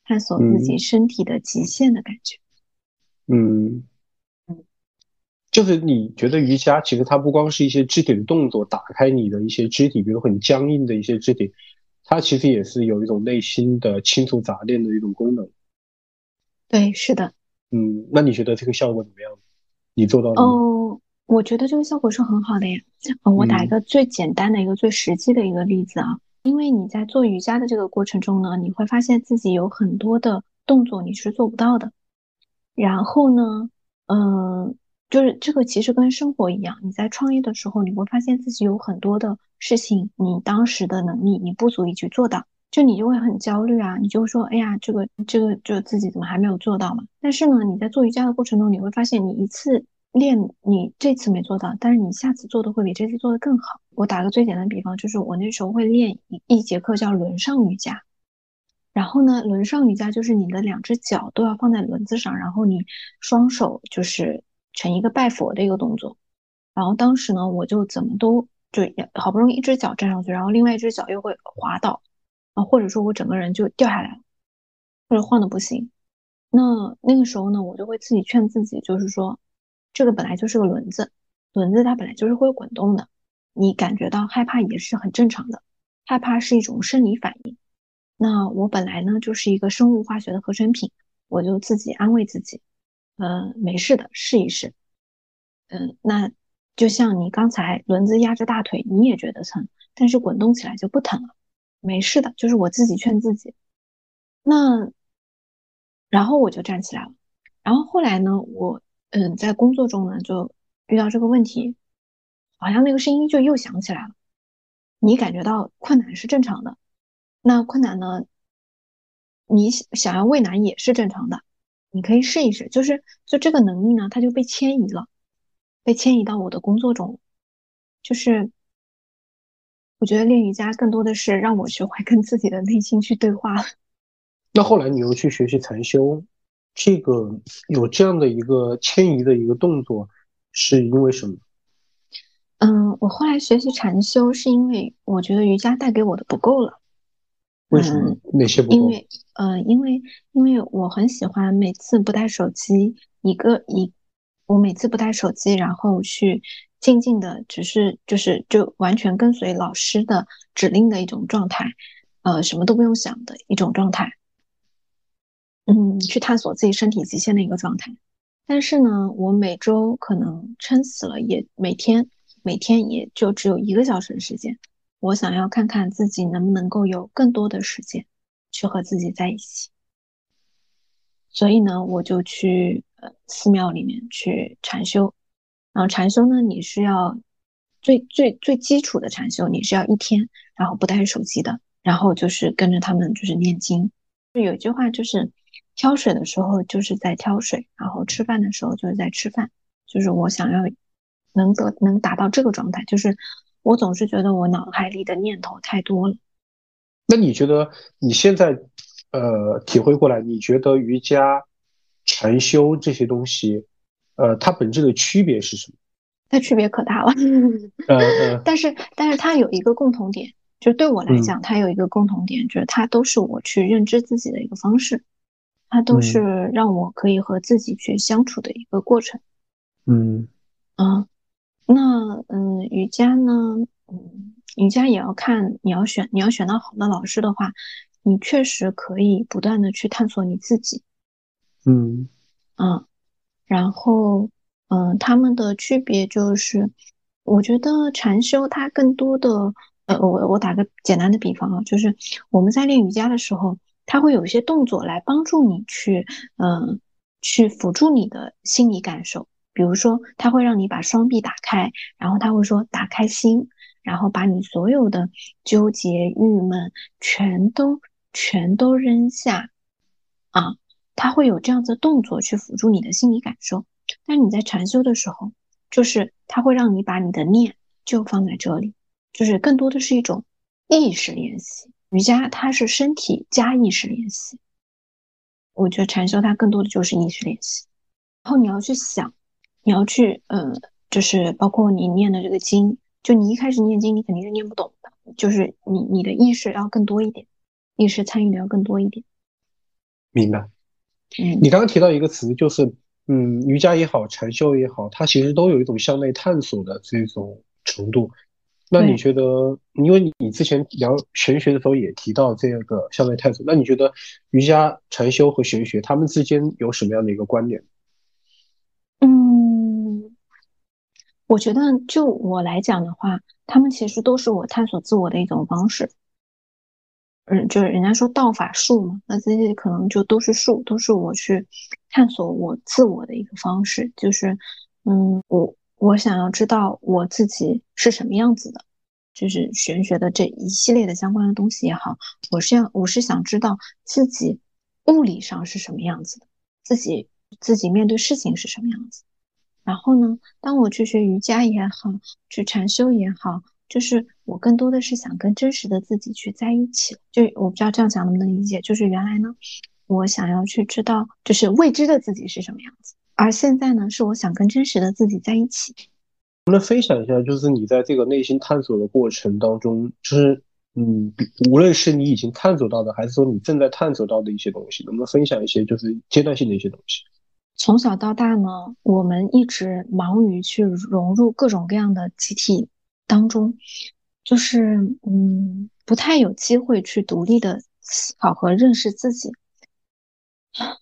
A: 探索自己
C: 嗯
A: 身体的极限的感觉。
C: 嗯，就是你觉得瑜伽其实它不光是一些肢体的动作，打开你的一些肢体，比如很僵硬的一些肢体，它其实也是有一种内心的清除杂念的一种功能。
A: 对，是的。
C: 嗯，那你觉得这个效果怎么样？你做到了吗？
A: 哦，我觉得这个效果是很好的呀。呃我打一
C: 嗯
A: 个最简单的一个最实际的一个例子啊，因为你在做瑜伽的这个过程中呢，你会发现自己有很多的动作你是做不到的。然后呢，嗯、就是这个其实跟生活一样，你在创业的时候，你会发现自己有很多的事情，你当时的能力你不足以去做到。就你就会很焦虑啊，你就说，哎呀，这个这个就自己怎么还没有做到嘛？但是呢，你在做瑜伽的过程中，你会发现你一次练，你这次没做到，但是你下次做的会比这次做的更好。我打个最简单的比方，就是我那时候会练一一节课叫轮上瑜伽，然后呢，轮上瑜伽就是你的两只脚都要放在轮子上，然后你双手就是成一个拜佛的一个动作。然后当时呢，我就怎么都就好不容易一只脚站上去，然后另外一只脚又会滑倒。啊，或者说我整个人就掉下来了，或者晃的不行。那那个时候呢，我就会自己劝自己，就是说，这个本来就是个轮子，轮子它本来就是会滚动的，你感觉到害怕也是很正常的，害怕是一种生理反应。那我本来呢就是一个生物化学的合成品，我就自己安慰自己，呃，没事的，试一试。嗯，那就像你刚才轮子压着大腿，你也觉得疼，但是滚动起来就不疼了。没事的，就是我自己劝自己。那，然后我就站起来了。然后后来呢，我嗯，在工作中呢，就遇到这个问题，好像那个声音就又响起来了。你感觉到困难是正常的，那困难呢，你想要畏难也是正常的，你可以试一试。就是就这个能力呢，它就被迁移了，被迁移到我的工作中，就是。我觉得练瑜伽更多的是让我学会跟自己的内心去对话。
C: 那后来你又去学习禅修，这个有这样的一个迁移的一个动作，是因为什么？
A: 嗯，我后来学习禅修是因为我觉得瑜伽带给我的不够了。
C: 为什么？哪些不够？
A: 因为呃，因为因为我很喜欢每次不带手机，一个一我每次不带手机，然后去静静的，只是就是就完全跟随老师的指令的一种状态，呃，什么都不用想的一种状态，嗯，去探索自己身体极限的一个状态。但是呢，我每周可能撑死了也每天每天也就只有一个小时的时间。我想要看看自己能不能够有更多的时间去和自己在一起，所以呢，我就去呃寺庙里面去禅修。然后禅修呢，你是要最最最基础的禅修，你是要一天，然后不带手机的，然后就是跟着他们就是念经。就有一句话就是挑水的时候就是在挑水，然后吃饭的时候就是在吃饭。就是我想要能得能达到这个状态，就是。我总是觉得我脑海里的念头太多了。
C: 那你觉得你现在，呃，体会过来，你觉得瑜伽、禅修这些东西，呃，它本质的区别是什么？(laughs)
A: 它区别可大了。(laughs)
C: 呃呃。
A: 但是，但是它有一个共同点，就对我来讲，它有一个共同点，就是它都是我去认知自己的一个方式，它都是让我可以和自己去相处的一个过程。
C: 嗯。
A: 啊。那嗯，瑜伽呢？嗯，瑜伽也要看你要选，你要选到好的老师的话，你确实可以不断的去探索你自己。
C: 嗯
A: 嗯，然后嗯，他们的区别就是，我觉得禅修它更多的，呃，我我打个简单的比方啊，就是我们在练瑜伽的时候，它会有一些动作来帮助你去，嗯，去辅助你的心理感受。比如说，他会让你把双臂打开，然后他会说打开心，然后把你所有的纠结、郁闷全都全都扔下，啊，他会有这样子动作去辅助你的心理感受。但你在禅修的时候，就是他会让你把你的念就放在这里，就是更多的是一种意识练习。瑜伽它是身体加意识练习，我觉得禅修它更多的就是意识练习，然后你要去想。你要去，呃，就是包括你念的这个经，就你一开始念经，你肯定是念不懂的，就是你你的意识要更多一点，意识参与的要更多一点。
C: 明白。嗯，你刚刚提到一个词，就是，嗯，瑜伽也好，禅修也好，它其实都有一种向内探索的这种程度。那你觉得，因为你之前聊玄学的时候也提到这个向内探索，那你觉得瑜伽、禅修和玄学他们之间有什么样的一个关联？
A: 我觉得，就我来讲的话，他们其实都是我探索自我的一种方式。嗯，就是人家说道法术嘛，那这些可能就都是术，都是我去探索我自我的一个方式。就是，嗯，我我想要知道我自己是什么样子的，就是玄学的这一系列的相关的东西也好，我是要我是想知道自己物理上是什么样子的，自己自己面对事情是什么样子。然后呢，当我去学瑜伽也好，去禅修也好，就是我更多的是想跟真实的自己去在一起。就我不知道这样讲能不能理解，就是原来呢，我想要去知道，就是未知的自己是什么样子，而现在呢，是我想跟真实的自己在一起。
C: 能不能分享一下，就是你在这个内心探索的过程当中，就是嗯，无论是你已经探索到的，还是说你正在探索到的一些东西，能不能分享一些就是阶段性的一些东西？
A: 从小到大呢，我们一直忙于去融入各种各样的集体当中，就是嗯，不太有机会去独立的思考和认识自己。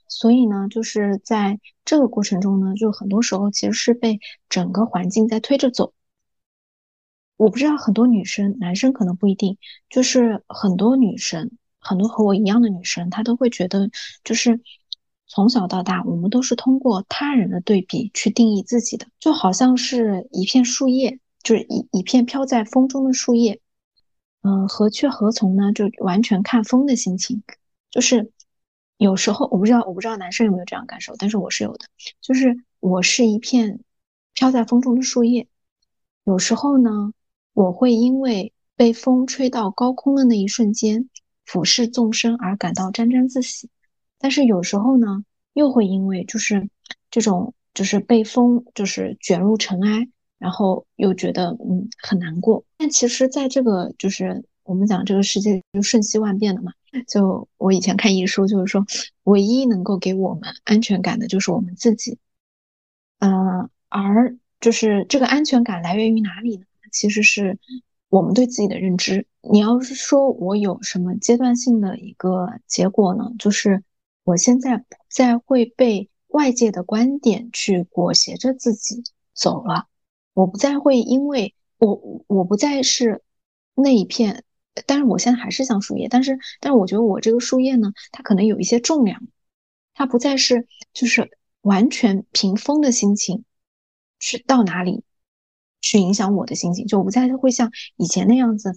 A: 所以呢，就是在这个过程中呢，就很多时候其实是被整个环境在推着走。我不知道很多女生，男生可能不一定，就是很多女生，很多和我一样的女生，她都会觉得就是。从小到大，我们都是通过他人的对比去定义自己的，就好像是一片树叶，就是一一片飘在风中的树叶。嗯，何去何从呢？就完全看风的心情。就是有时候我不知道，我不知道男生有没有这样感受，但是我是有的。就是我是一片飘在风中的树叶，有时候呢，我会因为被风吹到高空的那一瞬间，俯视众生而感到沾沾自喜。但是有时候呢，又会因为就是这种就是被风就是卷入尘埃，然后又觉得嗯很难过。但其实，在这个就是我们讲这个世界就瞬息万变的嘛，就我以前看一书，就是说，唯一能够给我们安全感的，就是我们自己。嗯，而就是这个安全感来源于哪里呢？其实是我们对自己的认知。你要是说我有什么阶段性的一个结果呢？就是我现在不再会被外界的观点去裹挟着自己走了，我不再会因为我我不再是那一片。但是我现在还是像树叶，但是，但是我觉得我这个树叶呢，它可能有一些重量，它不再是就是完全凭风的心情，去到哪里去影响我的心情，就我不再会像以前那样子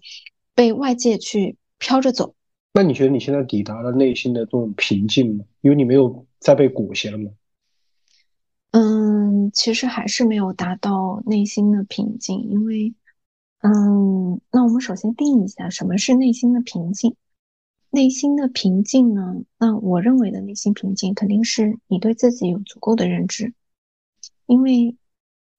A: 被外界去飘着走。
C: 那你觉得你现在抵达了内心的这种平静吗？因为你没有再被裹挟了吗？
A: 其实还是没有达到内心的平静，因为。嗯，那我们首先定义一下什么是内心的平静。内心的平静呢？那我认为的内心平静，肯定是你对自己有足够的认知，因为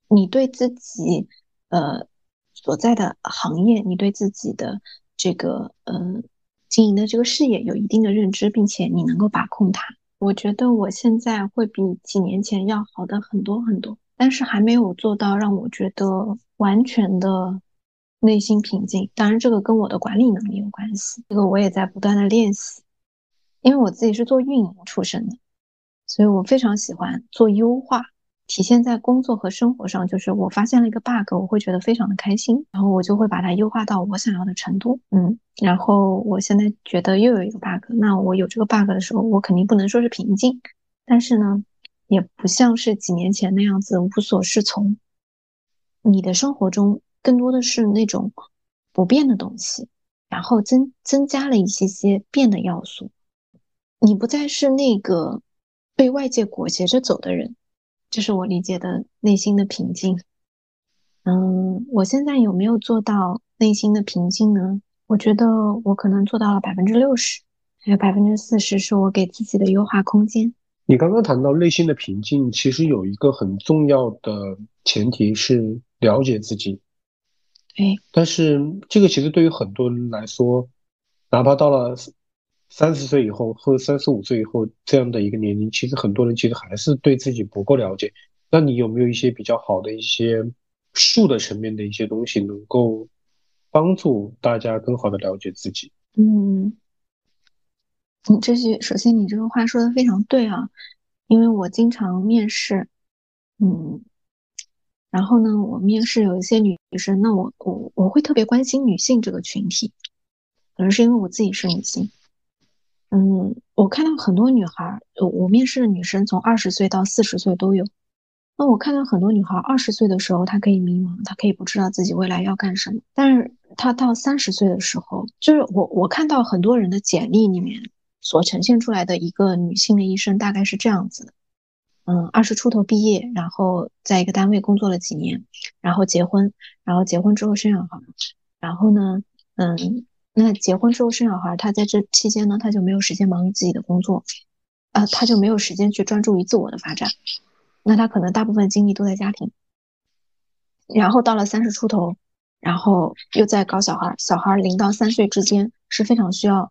A: 你对自己呃所在的行业，你对自己的这个呃经营的这个事业有一定的认知，并且你能够把控它。我觉得我现在会比几年前要好的很多很多，但是还没有做到让我觉得完全的。内心平静，当然这个跟我的管理能力有关系，这个我也在不断的练习。因为我自己是做运营出身的，所以我非常喜欢做优化，体现在工作和生活上。就是我发现了一个 bug，我会觉得非常的开心，然后我就会把它优化到我想要的程度。嗯，然后我现在觉得又有一个 bug，那我有这个 bug 的时候，我肯定不能说是平静，但是呢，也不像是几年前那样子无所适从。你的生活中。更多的是那种不变的东西，然后增增加了一些些变的要素。你不再是那个被外界裹挟着走的人，这是我理解的内心的平静。嗯，我现在有没有做到内心的平静呢？我觉得我可能做到了百分之六十，还有百分之四十是我给自己的优化空间。
C: 你刚刚谈到内心的平静，其实有一个很重要的前提是了解自己。
A: 对，
C: 但是这个其实对于很多人来说，哪怕到了三十岁以后或者三十五岁以后这样的一个年龄，其实很多人其实还是对自己不够了解。那你有没有一些比较好的一些术的层面的一些东西，能够帮助大家更好的了解自己？
A: 嗯，你这句首先你这个话说的非常对啊，因为我经常面试，嗯。然后呢，我面试有一些女生，那我我我会特别关心女性这个群体，可能是因为我自己是女性。嗯，我看到很多女孩，我面试的女生从二十岁到四十岁都有。那我看到很多女孩二十岁的时候，她可以迷茫，她可以不知道自己未来要干什么，但是她到三十岁的时候，就是我我看到很多人的简历里面所呈现出来的一个女性的一生，大概是这样子的。嗯，二十出头毕业，然后在一个单位工作了几年，然后结婚，然后结婚之后生小孩，然后呢，嗯，那结婚之后生小孩，他在这期间呢，他就没有时间忙于自己的工作，啊，他就没有时间去专注于自我的发展，那他可能大部分精力都在家庭，然后到了三十出头，然后又在搞小孩，小孩零到三岁之间是非常需要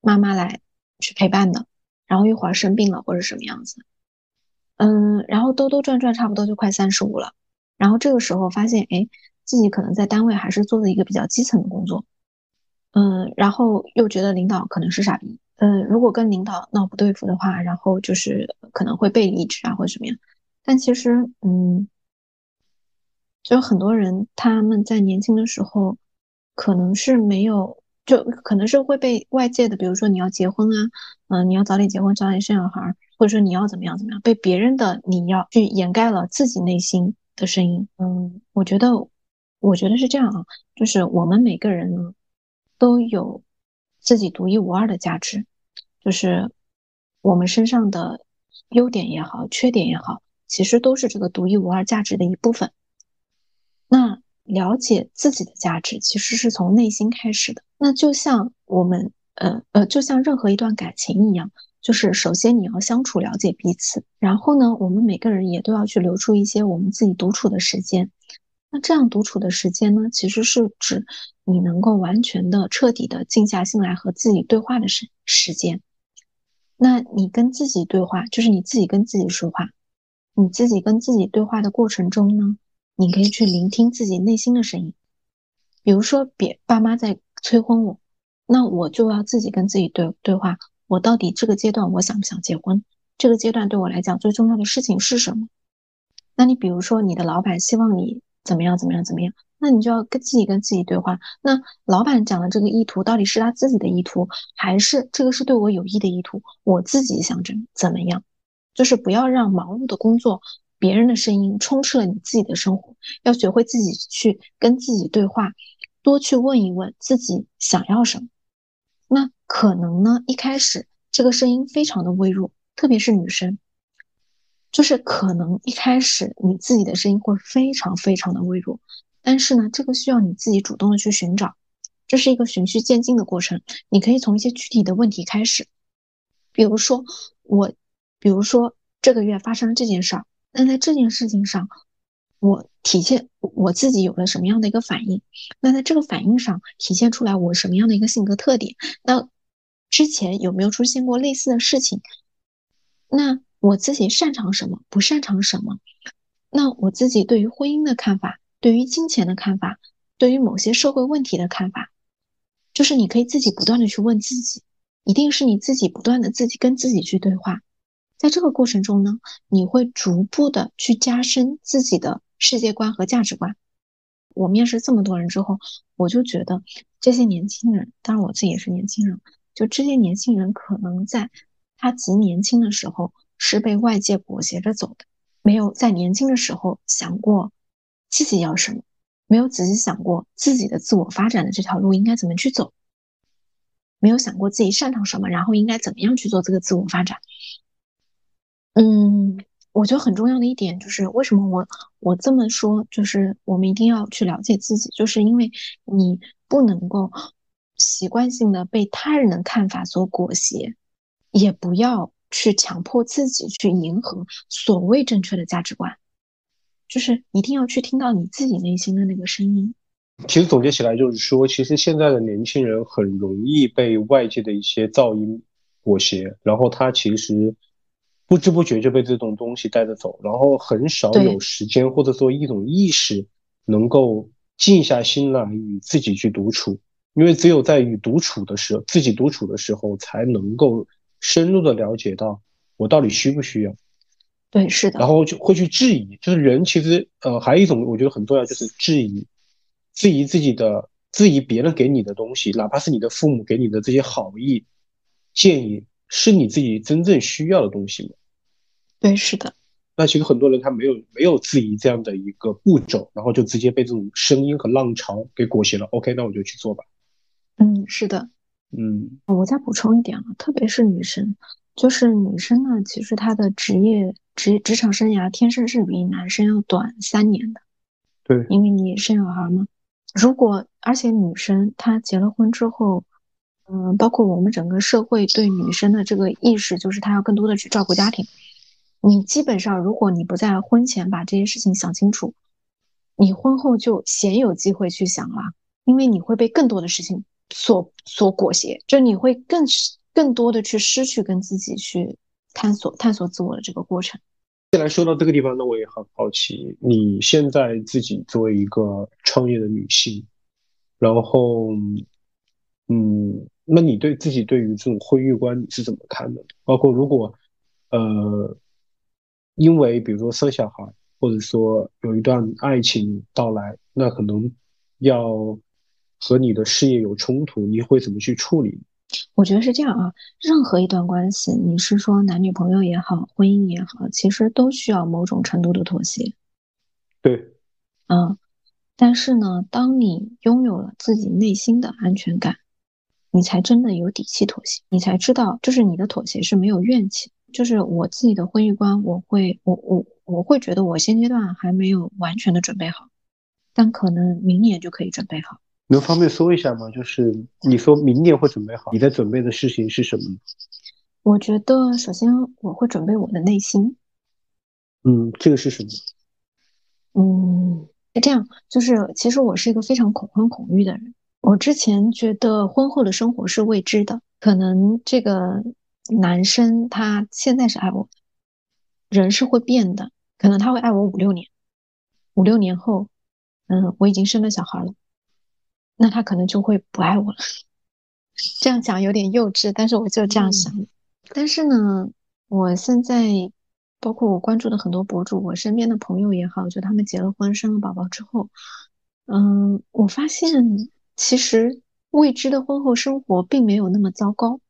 A: 妈妈来去陪伴的，然后一会儿生病了或者什么样子。嗯，然后兜兜转转，差不多就快三十五了。然后这个时候发现，哎，自己可能在单位还是做的一个比较基层的工作。嗯，然后又觉得领导可能是傻逼。嗯，如果跟领导闹不对付的话，然后就是可能会被离职啊，或者什么样。但其实，嗯，就很多人他们在年轻的时候，可能是没有，就可能是会被外界的，比如说你要结婚啊，嗯，你要早点结婚，早点生小孩。或者说你要怎么样怎么样，被别人的你要去掩盖了自己内心的声音。嗯，我觉得，我觉得是这样啊，就是我们每个人呢，都有自己独一无二的价值，就是我们身上的优点也好，缺点也好，其实都是这个独一无二价值的一部分。那了解自己的价值，其实是从内心开始的。那就像我们，呃呃，就像任何一段感情一样。就是首先你要相处了解彼此，然后呢，我们每个人也都要去留出一些我们自己独处的时间。那这样独处的时间呢，其实是指你能够完全的、彻底的静下心来和自己对话的时时间。那你跟自己对话，就是你自己跟自己说话。你自己跟自己对话的过程中呢，你可以去聆听自己内心的声音。比如说，别爸妈在催婚我，那我就要自己跟自己对对话。我到底这个阶段我想不想结婚？这个阶段对我来讲最重要的事情是什么？那你比如说，你的老板希望你怎么样怎么样怎么样，那你就要跟自己跟自己对话。那老板讲的这个意图到底是他自己的意图，还是这个是对我有益的意图？我自己想着怎么样？就是不要让忙碌的工作、别人的声音充斥了你自己的生活，要学会自己去跟自己对话，多去问一问自己想要什么。那可能呢，一开始这个声音非常的微弱，特别是女生，就是可能一开始你自己的声音会非常非常的微弱，但是呢，这个需要你自己主动的去寻找，这是一个循序渐进的过程。你可以从一些具体的问题开始，比如说我。比如说这个月发生了这件事儿，那在这件事情上，我体现我自己有了什么样的一个反应？那在这个反应上体现出来我什么样的一个性格特点？那之前有没有出现过类似的事情？那我自己擅长什么？不擅长什么？那我自己对于婚姻的看法，对于金钱的看法，对于某些社会问题的看法，就是你可以自己不断的去问自己，一定是你自己不断的自己跟自己去对话。在这个过程中呢，你会逐步的去加深自己的世界观和价值观。我面试这么多人之后，我就觉得这些年轻人，当然我自己也是年轻人，就这些年轻人可能在他极年轻的时候是被外界裹挟着走的，没有在年轻的时候想过自己要什么，没有仔细想过自己的自我发展的这条路应该怎么去走，没有想过自己擅长什么，然后应该怎么样去做这个自我发展。嗯，我觉得很重要的一点就是，为什么我我这么说，就是我们一定要去了解自己，就是因为你不能够习惯性的被他人的看法所裹挟，也不要去强迫自己去迎合所谓正确的价值观，就是一定要去听到你自己内心的那个声音。
C: 其实总结起来就是说，其实现在的年轻人很容易被外界的一些噪音裹挟，然后他其实。不知不觉就被这种东西带着走，然后很少有时间或者说一种意识，能够静下心来与自己去独处。因为只有在与独处的时候，自己独处的时候，才能够深入的了解到我到底需不需要。
A: 对，是的。
C: 然后就会去质疑，就是人其实呃还有一种我觉得很重要，就是质疑，质疑自己的，质疑别人给你的东西，哪怕是你的父母给你的这些好意建议。是你自己真正需要的东西吗？
A: 对，是的。
C: 那其实很多人他没有没有质疑这样的一个步骤，然后就直接被这种声音和浪潮给裹挟了。OK，那我就去做吧。
A: 嗯，是的。
C: 嗯，
A: 我再补充一点啊，特别是女生，就是女生呢，其实她的职业职职场生涯天生是比男生要短三年的。
C: 对，
A: 因为你生小孩嘛。如果而且女生她结了婚之后。嗯，包括我们整个社会对女生的这个意识，就是她要更多的去照顾家庭。你基本上，如果你不在婚前把这些事情想清楚，你婚后就鲜有机会去想了，因为你会被更多的事情所所裹挟，就你会更更多的去失去跟自己去探索探索自我的这个过程。
C: 既然说到这个地方，那我也很好奇，你现在自己作为一个创业的女性，然后，嗯。那你对自己对于这种婚育观你是怎么看的？包括如果，呃，因为比如说生小孩，或者说有一段爱情到来，那可能要和你的事业有冲突，你会怎么去处理？
A: 我觉得是这样啊，任何一段关系，你是说男女朋友也好，婚姻也好，其实都需要某种程度的妥协。
C: 对，
A: 嗯，但是呢，当你拥有了自己内心的安全感。你才真的有底气妥协，你才知道，就是你的妥协是没有怨气。就是我自己的婚姻观，我会，我我我会觉得我现阶段还没有完全的准备好，但可能明年就可以准备好。
C: 能方便说一下吗？就是你说明年会准备好，你在准备的事情是什么呢？
A: 我觉得首先我会准备我的内心。
C: 嗯，这个是什么？
A: 嗯，是这样，就是其实我是一个非常恐婚恐育的人。我之前觉得婚后的生活是未知的，可能这个男生他现在是爱我，人是会变的，可能他会爱我五六年，五六年后，嗯，我已经生了小孩了，那他可能就会不爱我了。这样讲有点幼稚，但是我就这样想。但是呢，我现在。包括我关注的很多博主，我身边的朋友也好，就他们结了婚、生了宝宝之后，嗯，我发现其实未知的婚后生活并没有那么糟糕。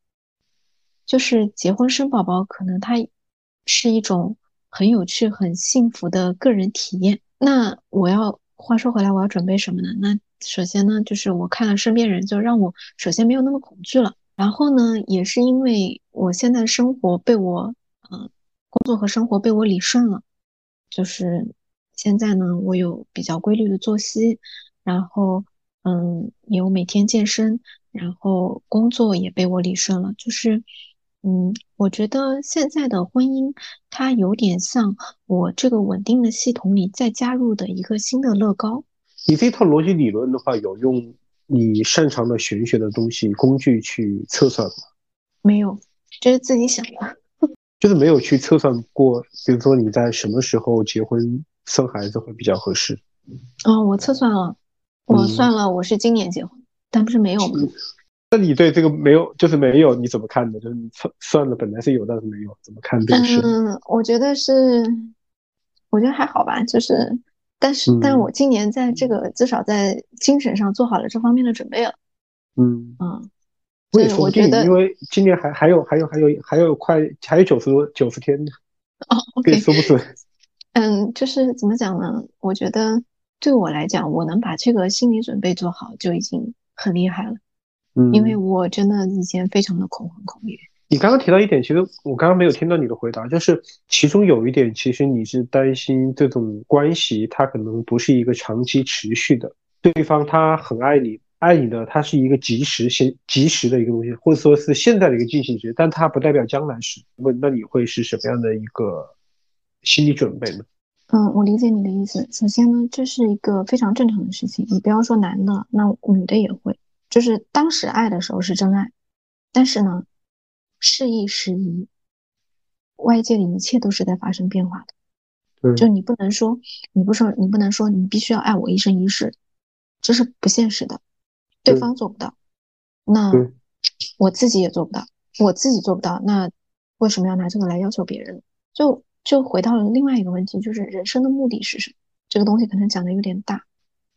A: 就是结婚生宝宝，可能它是一种很有趣、很幸福的个人体验。那我要话说回来，我要准备什么呢？那首先呢，就是我看了身边人，就让我首先没有那么恐惧了。然后呢，也是因为我现在生活被我，嗯。工作和生活被我理顺了，就是现在呢，我有比较规律的作息，然后嗯，有每天健身，然后工作也被我理顺了，就是嗯，我觉得现在的婚姻它有点像我这个稳定的系统里再加入的一个新的乐高。
C: 你这套逻辑理论的话，有用你擅长的玄学的东西工具去测算吗？
A: 没有，这是自己想的。(laughs)
C: 就是没有去测算过，比如说你在什么时候结婚生孩子会比较合适。
A: 哦，我测算了，我算了，我是今年结婚，但不是没有吗？
C: 那你对这个没有，就是没有，你怎么看的？就是你测算了，本来是有，但是没有，怎么看这个事？
A: 嗯，我觉得是，我觉得还好吧，就是，但是，但是我今年在这个至少在精神上做好了这方面的准备了。
C: 嗯
A: 嗯。
C: 我也说觉得，因为今年还还有还有还有还有快还有九十多九十天呢。
A: 哦，OK，
C: 说不准。(laughs)
A: 嗯，就是怎么讲呢？我觉得对我来讲，我能把这个心理准备做好就已经很厉害了。
C: 嗯，
A: 因为我真的以前非常的恐慌恐育。
C: 你刚刚提到一点，其实我刚刚没有听到你的回答，就是其中有一点，其实你是担心这种关系它可能不是一个长期持续的，对方他很爱你。爱你的，他是一个及时先及时的一个东西，或者说是现在的一个进行时，但它不代表将来时。问，那你会是什么样的一个心理准备呢？
A: 嗯，我理解你的意思。首先呢，这是一个非常正常的事情。你不要说男的，那女的也会，就是当时爱的时候是真爱，但是呢，事易时移，外界的一切都是在发生变化的。
C: 对，
A: 就你不能说，你不说，你不能说你必须要爱我一生一世，这是不现实的。对方做不到，那我自己也做不到。我自己做不到，那为什么要拿这个来要求别人？就就回到了另外一个问题，就是人生的目的是什么？这个东西可能讲的有点大，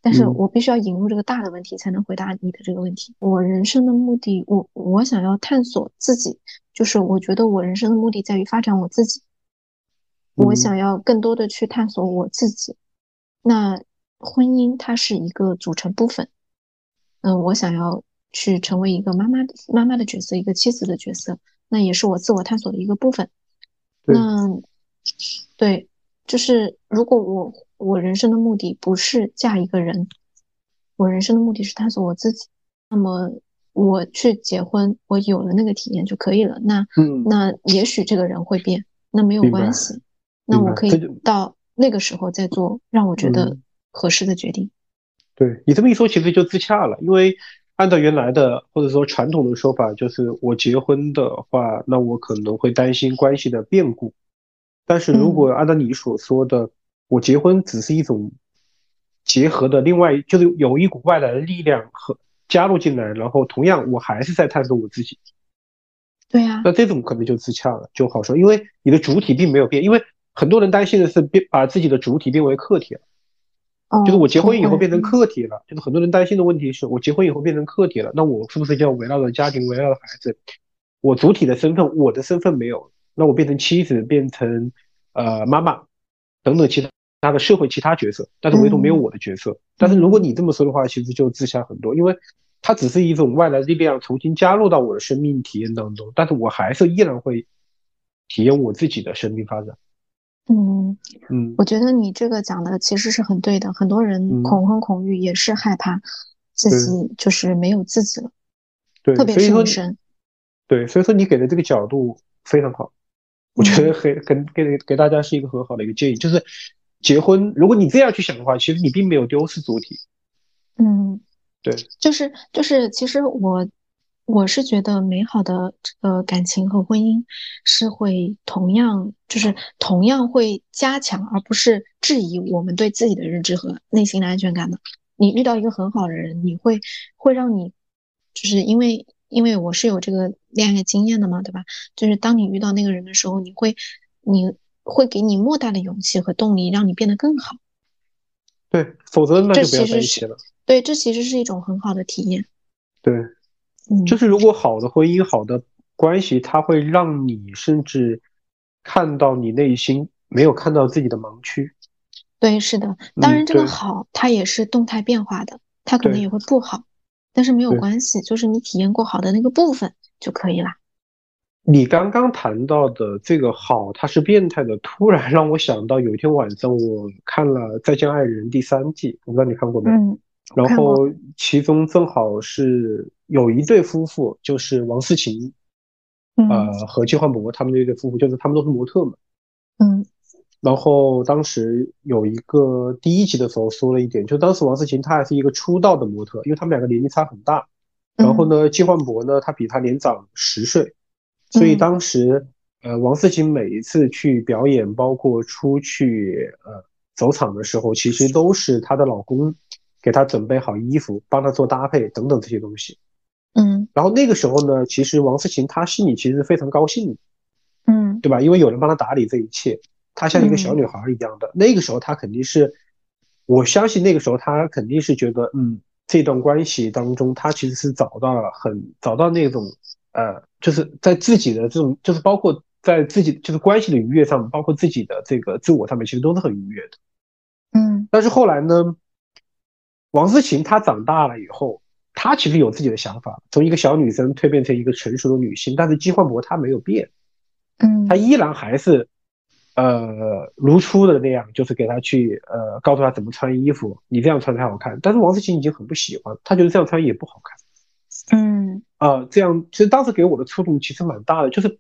A: 但是我必须要引入这个大的问题，才能回答你的这个问题。我人生的目的，我我想要探索自己，就是我觉得我人生的目的在于发展我自己，我想要更多的去探索我自己。那婚姻它是一个组成部分。嗯，我想要去成为一个妈妈妈妈的角色，一个妻子的角色，那也是我自我探索的一个部分。那对，就是如果我我人生的目的不是嫁一个人，我人生的目的是探索我自己，那么我去结婚，我有了那个体验就可以了。那那也许这个人会变，那没有关系，那我可以到那个时候再做让我觉得合适的决定。
C: 对你这么一说，其实就自洽了。因为按照原来的或者说传统的说法，就是我结婚的话，那我可能会担心关系的变故。但是如果按照你所说的，我结婚只是一种结合的另外，就是有一股外来的力量和加入进来，然后同样我还是在探索我自己。
A: 对呀，
C: 那这种可能就自洽了，就好说，因为你的主体并没有变。因为很多人担心的是变把自己的主体变为客体了。就是我结婚以后变成客体了，就是很多人担心的问题是我结婚以后变成客体了，那我是不是就要围绕着家庭，围绕着孩子？我主体的身份，我的身份没有，那我变成妻子，变成呃妈妈等等其他他的社会其他角色，但是唯独没有我的角色。但是如果你这么说的话，其实就自洽很多，因为它只是一种外来力量重新加入到我的生命体验当中，但是我还是依然会体验我自己的生命发展。
A: 嗯嗯，我觉得你这个讲的其实是很对的。很多人恐婚恐育也是害怕自己就是没有自己了，
C: 对，
A: 特别是女生。
C: 对，所以说你给的这个角度非常好，我觉得很很给给大家是一个很好的一个建议，就是结婚，如果你这样去想的话，其实你并没有丢失主体。
A: 嗯，
C: 对，
A: 就是就是，其实我我是觉得美好的这个感情和婚姻是会同样就是同样会加强，而不是质疑我们对自己的认知和内心的安全感的。你遇到一个很好的人，你会会让你就是因为因为我是有这个恋爱经验的嘛，对吧？就是当你遇到那个人的时候，你会你。会给你莫大的勇气和动力，让你变得更好。
C: 对，否则那就不要在一起了。
A: 对，这其实是一种很好的体验。
C: 对，嗯，就是如果好的婚姻、好的关系，它会让你甚至看到你内心没有看到自己的盲区。
A: 对，是的。当然，这个好它也是动态变化的，它可能也会不好，但是没有关系，就是你体验过好的那个部分就可以了。
C: 你刚刚谈到的这个好，它是变态的，突然让我想到有一天晚上我看了《再见爱人》第三季，我不知道你看过没？
A: 嗯。
C: 然后其中正好是有一对夫妇，就是王思琴，呃和季焕博他们那对夫妇，就是他们都是模特嘛。
A: 嗯。
C: 然后当时有一个第一集的时候说了一点，就当时王思琴她还是一个出道的模特，因为他们两个年龄差很大。然后呢，季焕博呢，他比他年长十岁。所以当时，呃，王思琴每一次去表演，包括出去呃走场的时候，其实都是她的老公给她准备好衣服，帮她做搭配等等这些东西。
A: 嗯。
C: 然后那个时候呢，其实王思琴她心里其实非常高兴的。
A: 嗯。
C: 对吧？因为有人帮她打理这一切，她像一个小女孩一样的。那个时候她肯定是，我相信那个时候她肯定是觉得，嗯，这段关系当中，她其实是找到了很找到那种。呃，就是在自己的这种，就是包括在自己就是关系的愉悦上，包括自己的这个自我上面，其实都是很愉悦的。
A: 嗯，
C: 但是后来呢，王思琴她长大了以后，她其实有自己的想法，从一个小女生蜕变成一个成熟的女性。但是姬焕博她没有变，
A: 嗯，
C: 她依然还是呃如初的那样，就是给他去呃告诉他怎么穿衣服，你这样穿才好看。但是王思琴已经很不喜欢，她觉得这样穿也不好看。
A: 嗯
C: 啊，这样其实当时给我的触动其实蛮大的，就是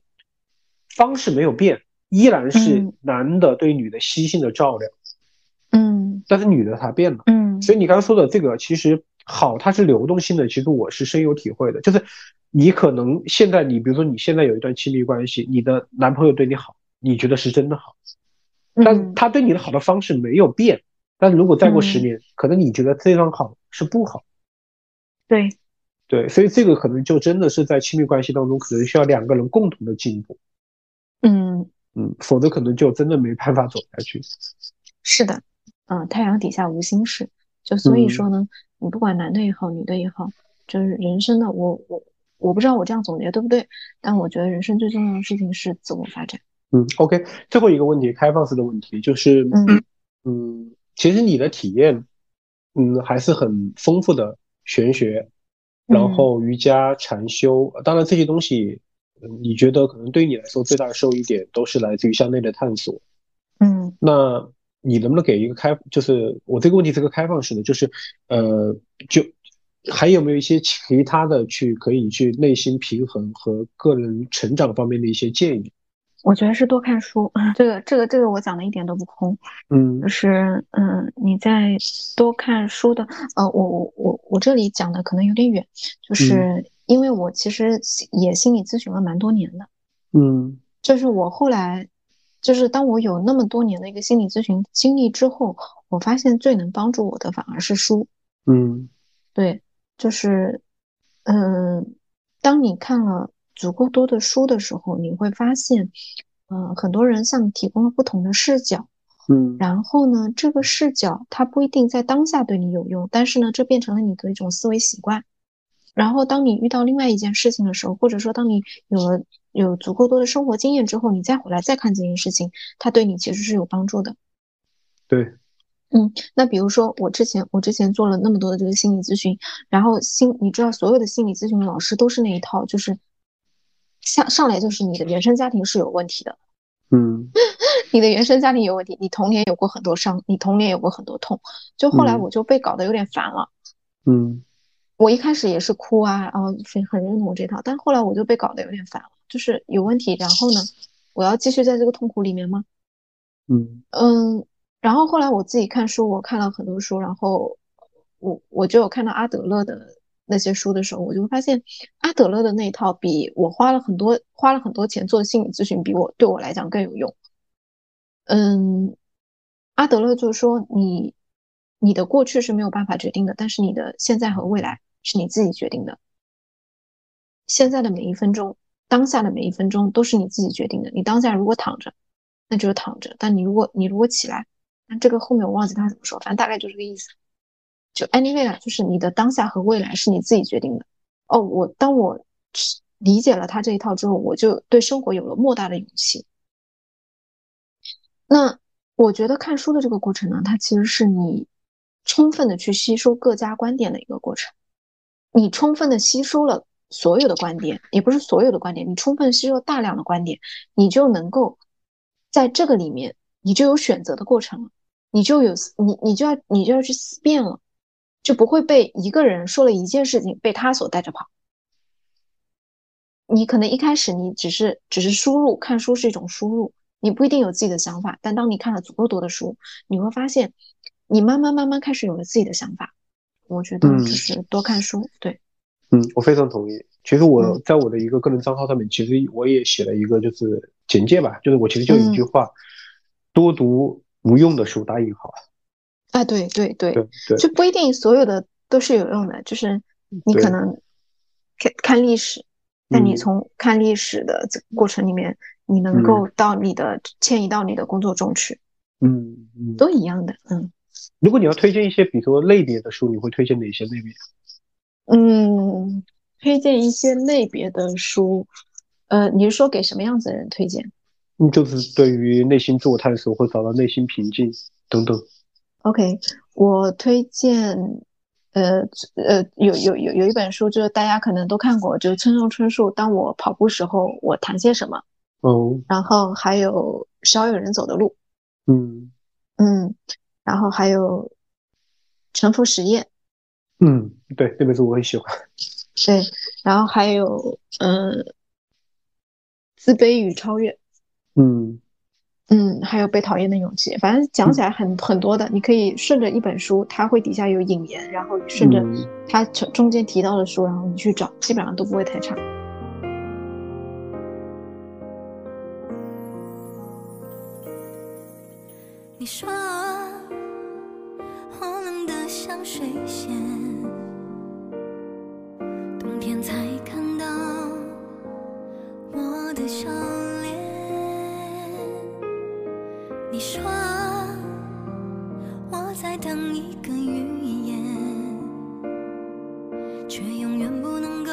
C: 方式没有变，依然是男的对女的悉心的照料，
A: 嗯，
C: 但是女的她变了，
A: 嗯，
C: 所以你刚刚说的这个其实好，它是流动性的，其实我是深有体会的，就是你可能现在你比如说你现在有一段亲密关系，你的男朋友对你好，你觉得是真的好，但他对你的好的方式没有变，但如果再过十年，可能你觉得这段好是不好，
A: 对。
C: 对，所以这个可能就真的是在亲密关系当中，可能需要两个人共同的进步。
A: 嗯
C: 嗯，否则可能就真的没办法走下去。
A: 是的，嗯，太阳底下无心事，就所以说呢，你不管男的也好，女的也好，就是人生的，我我我不知道我这样总结对不对，但我觉得人生最重要的事情是自我发展。
C: 嗯，OK，最后一个问题，开放式的问题，就是嗯嗯，其实你的体验，嗯，还是很丰富的玄学。然后瑜伽、禅修，当然这些东西，你觉得可能对于你来说最大的受益点都是来自于向内的探索。
A: 嗯，
C: 那你能不能给一个开，就是我这个问题是个开放式的，就是呃，就还有没有一些其他的去可以去内心平衡和个人成长方面的一些建议？
A: 我觉得是多看书，(laughs) 这个这个这个我讲的一点都不空，
C: 嗯，
A: 就是嗯，你在多看书的，呃，我我我我这里讲的可能有点远，就是因为我其实也心理咨询了蛮多年的，
C: 嗯，
A: 就是我后来，就是当我有那么多年的一个心理咨询经历之后，我发现最能帮助我的反而是书，
C: 嗯，
A: 对，就是嗯，当你看了。足够多的书的时候，你会发现，嗯，很多人向你提供了不同的视角，
C: 嗯，
A: 然后呢，这个视角它不一定在当下对你有用，但是呢，这变成了你的一种思维习惯。然后，当你遇到另外一件事情的时候，或者说当你有了有足够多的生活经验之后，你再回来再看这件事情，它对你其实是有帮助的。
C: 对，
A: 嗯，那比如说我之前我之前做了那么多的这个心理咨询，然后心你知道所有的心理咨询老师都是那一套，就是。上上来就是你的原生家庭是有问题的，
C: 嗯，(laughs)
A: 你的原生家庭有问题，你童年有过很多伤，你童年有过很多痛，就后来我就被搞得有点烦了，
C: 嗯，
A: 我一开始也是哭啊，然后很很认同这套，但后来我就被搞得有点烦了，就是有问题，然后呢，我要继续在这个痛苦里面吗？
C: 嗯。
A: 嗯，然后后来我自己看书，我看了很多书，然后我我就有看到阿德勒的那些书的时候，我就会发现阿德勒的那套比我花了很多花了很多钱做心理咨询，比我对我来讲更有用。嗯，阿德勒就说你你的过去是没有办法决定的，但是你的现在和未来是你自己决定的。现在的每一分钟，当下的每一分钟都是你自己决定的。你当下如果躺着，那就是躺着；但你如果你如果起来，那这个后面我忘记他怎么说，反正大概就这个意思。就 anyway 啊，就是你的当下和未来是你自己决定的。哦，我当我理解了他这一套之后，我就对生活有了莫大的勇气。那我觉得看书的这个过程呢，它其实是你充分的去吸收各家观点的一个过程。你充分的吸收了所有的观点，也不是所有的观点，你充分吸收大量的观点，你就能够在这个里面，你就有选择的过程了。你就有你，你就要你就要去思辨了，就不会被一个人说了一件事情被他所带着跑。你可能一开始你只是只是输入，看书是一种输入，你不一定有自己的想法。但当你看了足够多的书，你会发现，你慢慢慢慢开始有了自己的想法。我觉得就是多看书，对。
C: 嗯，我非常同意。其实我在我的一个个人账号上面，其实我也写了一个就是简介吧，就是我其实就一句话：多读。无用的书打引号，
A: 啊，对对
C: 对
A: 对，就不一定所有的都是有用的，就是你可能看看历史，但你从看历史的这个过程里面，你能够到你的迁移到你的工作中去，
C: 嗯嗯，
A: 都一样的，嗯。
C: 如果你要推荐一些，比如说类别的书，你会推荐哪些类别？
A: 嗯，推荐一些类别的书，呃，你是说给什么样子的人推荐？
C: 嗯，就是对于内心自我探索或找到内心平静等等。
A: OK，我推荐，呃呃，有有有有一本书，就是大家可能都看过，就是村上春树《当我跑步时候，我谈些什么》。
C: 哦。
A: 然后还有《少有人走的路》。
C: 嗯
A: 嗯。然后还有《沉浮实验》。
C: 嗯，对，这本书我很喜欢。
A: 对，然后还有，嗯，《自卑与超越》。
C: 嗯
A: 嗯，还有被讨厌的勇气，反正讲起来很很多的。你可以顺着一本书，它会底下有引言，然后顺着它中中间提到的书，然后你去找，基本上都不会太差。你说当一个语言，却永远不能够，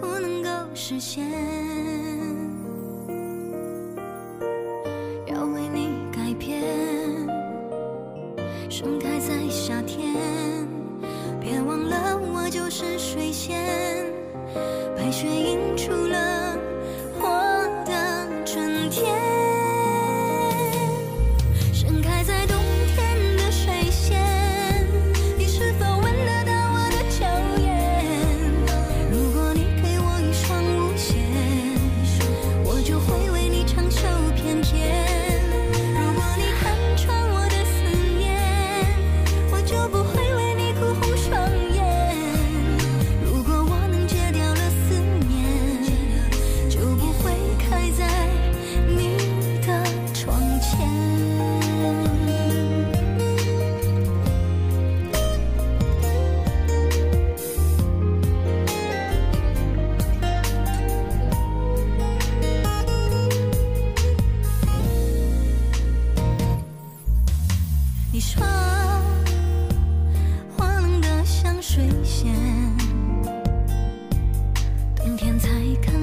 A: 不能够实现。你说我冷得像水仙冬天
D: 才看